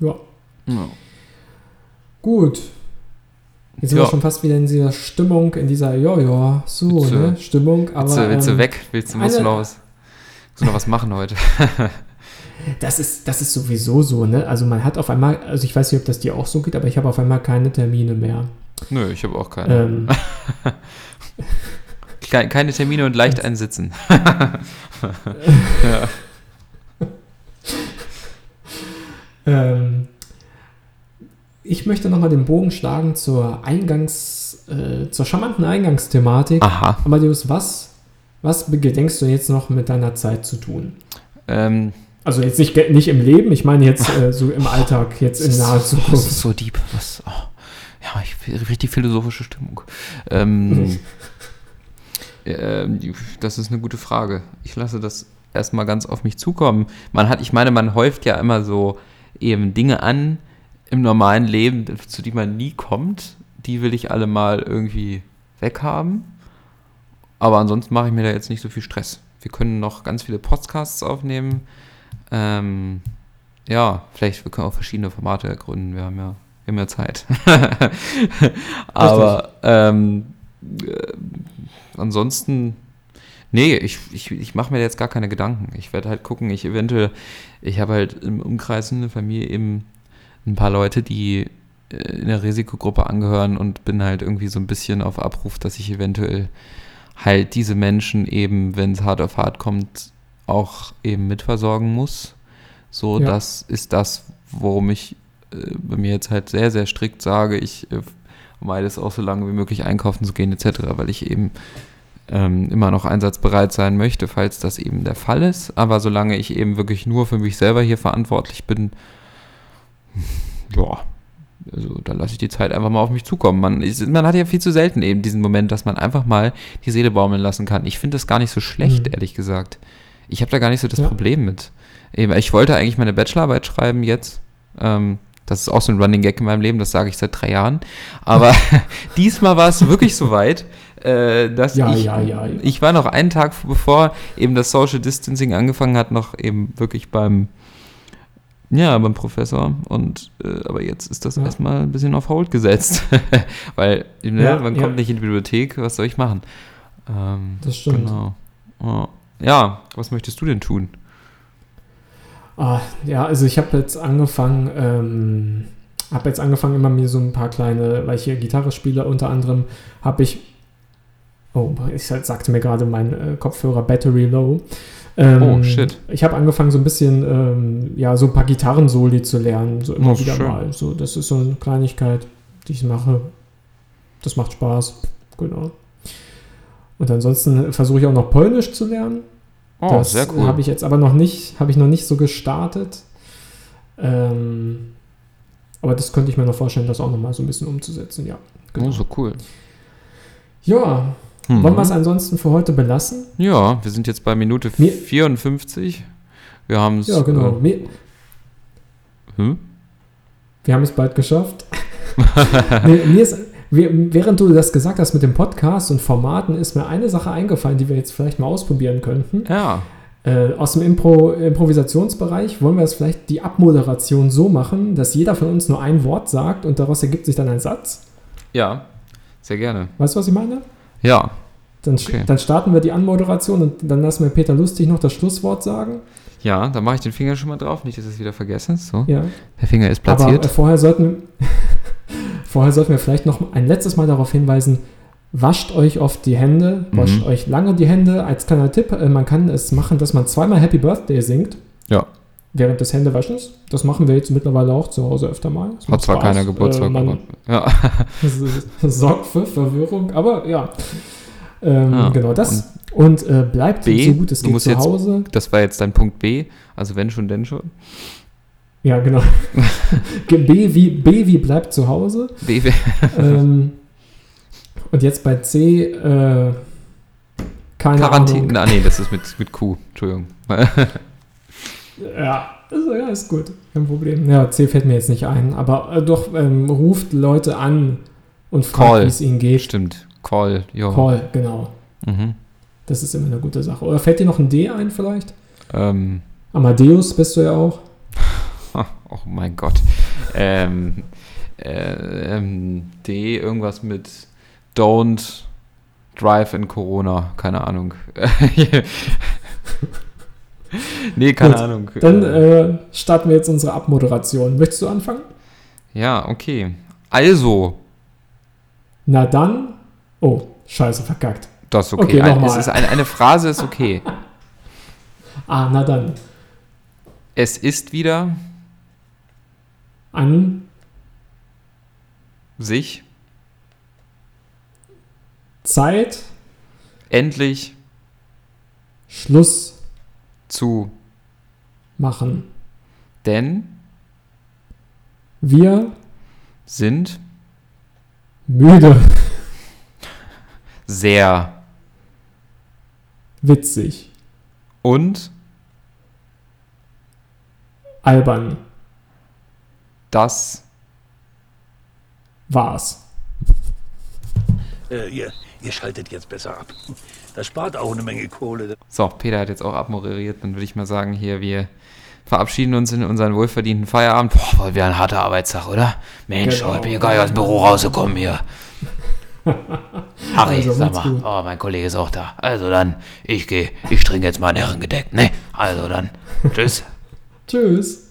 Ja, Ja. gut. Jetzt sind Ja. wir schon fast wieder in dieser Stimmung, in dieser ja, ja, so, Willst du- ne, Stimmung. Aber, Willst, du, willst du ähm, weg? Willst du, musst du eine- noch was, musst du noch was machen heute? Das ist, das ist sowieso so, ne? Also man hat auf einmal, also ich weiß nicht, ob das dir auch so geht, aber ich habe auf einmal keine Termine mehr. Nö, ich habe auch keine. Ähm, Ke- Keine Termine und leicht einsitzen. ja. Ähm, ich möchte nochmal den Bogen schlagen zur Eingangs, äh, zur charmanten Eingangsthematik. Aha. Amadeus, was, was gedenkst du jetzt noch mit deiner Zeit zu tun? Ähm, Also jetzt nicht, nicht im Leben, ich meine jetzt äh, so im Alltag, jetzt in naher Das Zukunft. ist so deep. Was, oh. Ja, ich richtig philosophische Stimmung. Ähm, die- das ist eine gute Frage. Ich lasse das erstmal ganz auf mich zukommen. Man hat, ich meine, man häuft ja immer so eben Dinge an im normalen Leben, zu die man nie kommt, die will ich alle mal irgendwie weghaben. Aber ansonsten mache ich mir da jetzt nicht so viel Stress. Wir können noch ganz viele Podcasts aufnehmen. Ähm, ja, vielleicht wir können auch verschiedene Formate gründen. Wir haben ja, wir haben ja Zeit. Aber ähm, äh, ansonsten, nee, ich, ich, ich mache mir jetzt gar keine Gedanken. Ich werde halt gucken, ich eventuell, ich habe halt im Umkreis in der Familie eben ein paar Leute, die äh, in der Risikogruppe angehören und bin halt irgendwie so ein bisschen auf Abruf, dass ich eventuell halt diese Menschen eben, wenn es hart auf hart kommt, auch eben mitversorgen muss. So, Ja. das ist das, worum ich äh, bei mir jetzt halt sehr, sehr strikt sage, ich äh, vermeide es auch so lange wie möglich einkaufen zu gehen etc., weil ich eben ähm, immer noch einsatzbereit sein möchte, falls das eben der Fall ist. Aber solange ich eben wirklich nur für mich selber hier verantwortlich bin, ja, also da lasse ich die Zeit einfach mal auf mich zukommen. Man, ist, man hat ja viel zu selten eben diesen Moment, dass man einfach mal die Seele baumeln lassen kann. Ich finde das gar nicht so schlecht, Mhm. ehrlich gesagt. Ich habe da gar nicht so das Ja. Problem mit. Eben, ich wollte eigentlich meine Bachelorarbeit schreiben jetzt. Ähm, das ist auch so ein Running Gag in meinem Leben, das sage ich seit drei Jahren. Aber diesmal war es wirklich so weit, äh, dass Ja, ich, ja, ja, ich war noch einen Tag bevor eben das Social Distancing angefangen hat, noch eben wirklich beim, ja, beim Professor. Und äh, aber jetzt ist das Ja. erstmal ein bisschen auf Hold gesetzt. Weil ne, Ja, man ja. kommt nicht in die Bibliothek, was soll ich machen? Ähm, Das stimmt. Genau. Ja. ja, was möchtest du denn tun? Ah, ja, also ich habe jetzt angefangen, ähm, habe jetzt angefangen, immer mir so ein paar kleine, weil ich hier Gitarre spiele, unter anderem habe ich, oh, ich sagte mir gerade mein äh, Kopfhörer Battery Low. Ähm, Oh, shit. Ich habe angefangen, so ein bisschen, ähm, ja, so ein paar Gitarrensoli zu lernen, so immer Oh, wieder schön. mal. So, das ist so eine Kleinigkeit, die ich mache. Das macht Spaß, genau. Und ansonsten versuche ich auch noch Polnisch zu lernen. Oh, das sehr cool. habe ich jetzt aber noch nicht, habe ich noch nicht so gestartet. Ähm, aber das könnte ich mir noch vorstellen, das auch noch mal so ein bisschen umzusetzen, ja. Genau. Oh, so cool. Ja, Mhm. wollen wir es ansonsten für heute belassen? Ja, wir sind jetzt bei Minute Mir- 54. Wir haben es. Ja, genau. Wir, Äh, hm? wir haben es bald geschafft. nee, mir ist, während du das gesagt hast mit dem Podcast und Formaten, ist mir eine Sache eingefallen, die wir jetzt vielleicht mal ausprobieren könnten. Ja. Äh, aus dem Impro Improvisationsbereich wollen wir es vielleicht die Abmoderation so machen, dass jeder von uns nur ein Wort sagt und daraus ergibt sich dann ein Satz. Ja, sehr gerne. Weißt du, was ich meine? Ja, Dann, Okay. dann starten wir die Anmoderation und dann lassen wir Peter Lustig noch das Schlusswort sagen. ja, da mache ich den Finger schon mal drauf, nicht, dass ich es wieder vergesse. So, Ja. der Finger ist Aber platziert. äh, vorher sollten, vorher sollten wir vielleicht noch ein letztes Mal darauf hinweisen, wascht euch oft die Hände, wascht Mhm. euch lange die Hände. Als kleiner Tipp, äh, man kann es machen, dass man zweimal Happy Birthday singt. Ja. Während des Händewaschens. Das machen wir jetzt mittlerweile auch zu Hause öfter mal. Das Hat zwar keiner Geburtstag, Äh, man, aber. Ja. Sorgt für Verwirrung, aber ja. Ähm, Ja, genau das. Und, äh, bleibt B, so gut es geht zu jetzt- Hause. Das war jetzt dein Punkt B. Also, wenn schon, denn schon. Ja, genau. B wie, B wie bleibt zu Hause. B, ähm, und jetzt bei C, äh, keine Quarantäne. Ahnung. Ah, nee, das ist mit, mit Q. Entschuldigung. Ja, also, ja, ist gut. Kein Problem. Ja, C fällt mir jetzt nicht ein. Aber äh, doch, ähm, ruft Leute an und fragt, wie es ihnen geht. Stimmt. Call, jo. Call, genau. Mhm. Das ist immer eine gute Sache. Oder fällt dir noch ein D ein vielleicht? Ähm, Amadeus bist du ja auch. oh mein Gott. Ähm, äh, ähm, D, irgendwas mit Don't Drive in Corona. Keine Ahnung. nee, keine Gut, Ahnung. Dann äh, starten wir jetzt unsere Abmoderation. Möchtest du anfangen? ja, okay. Also, Na dann. Oh, scheiße, verkackt. das ist okay. Okay, Ein- es ist eine, eine Phrase ist okay. Ah, na dann. Es ist wieder An sich Zeit, endlich Schluss zu, machen. denn Wir sind müde, sehr witzig, und albern, das war's. Äh, ihr, ihr schaltet jetzt besser ab. Das spart auch eine Menge Kohle. So, Peter hat jetzt auch abmoderiert. Dann würde ich mal sagen, hier, wir verabschieden uns in unseren wohlverdienten Feierabend. Boah, war wieder ein harter Arbeitstag, oder? Mensch, Genau. heute bin ich gar nicht aus dem Büro rausgekommen hier. Harry, Also, sag mal, oh, mein Kollege ist auch da. Also dann, ich gehe, ich trinke jetzt mal ein Herrengedeck, ne? Also dann, tschüss. Tschüss.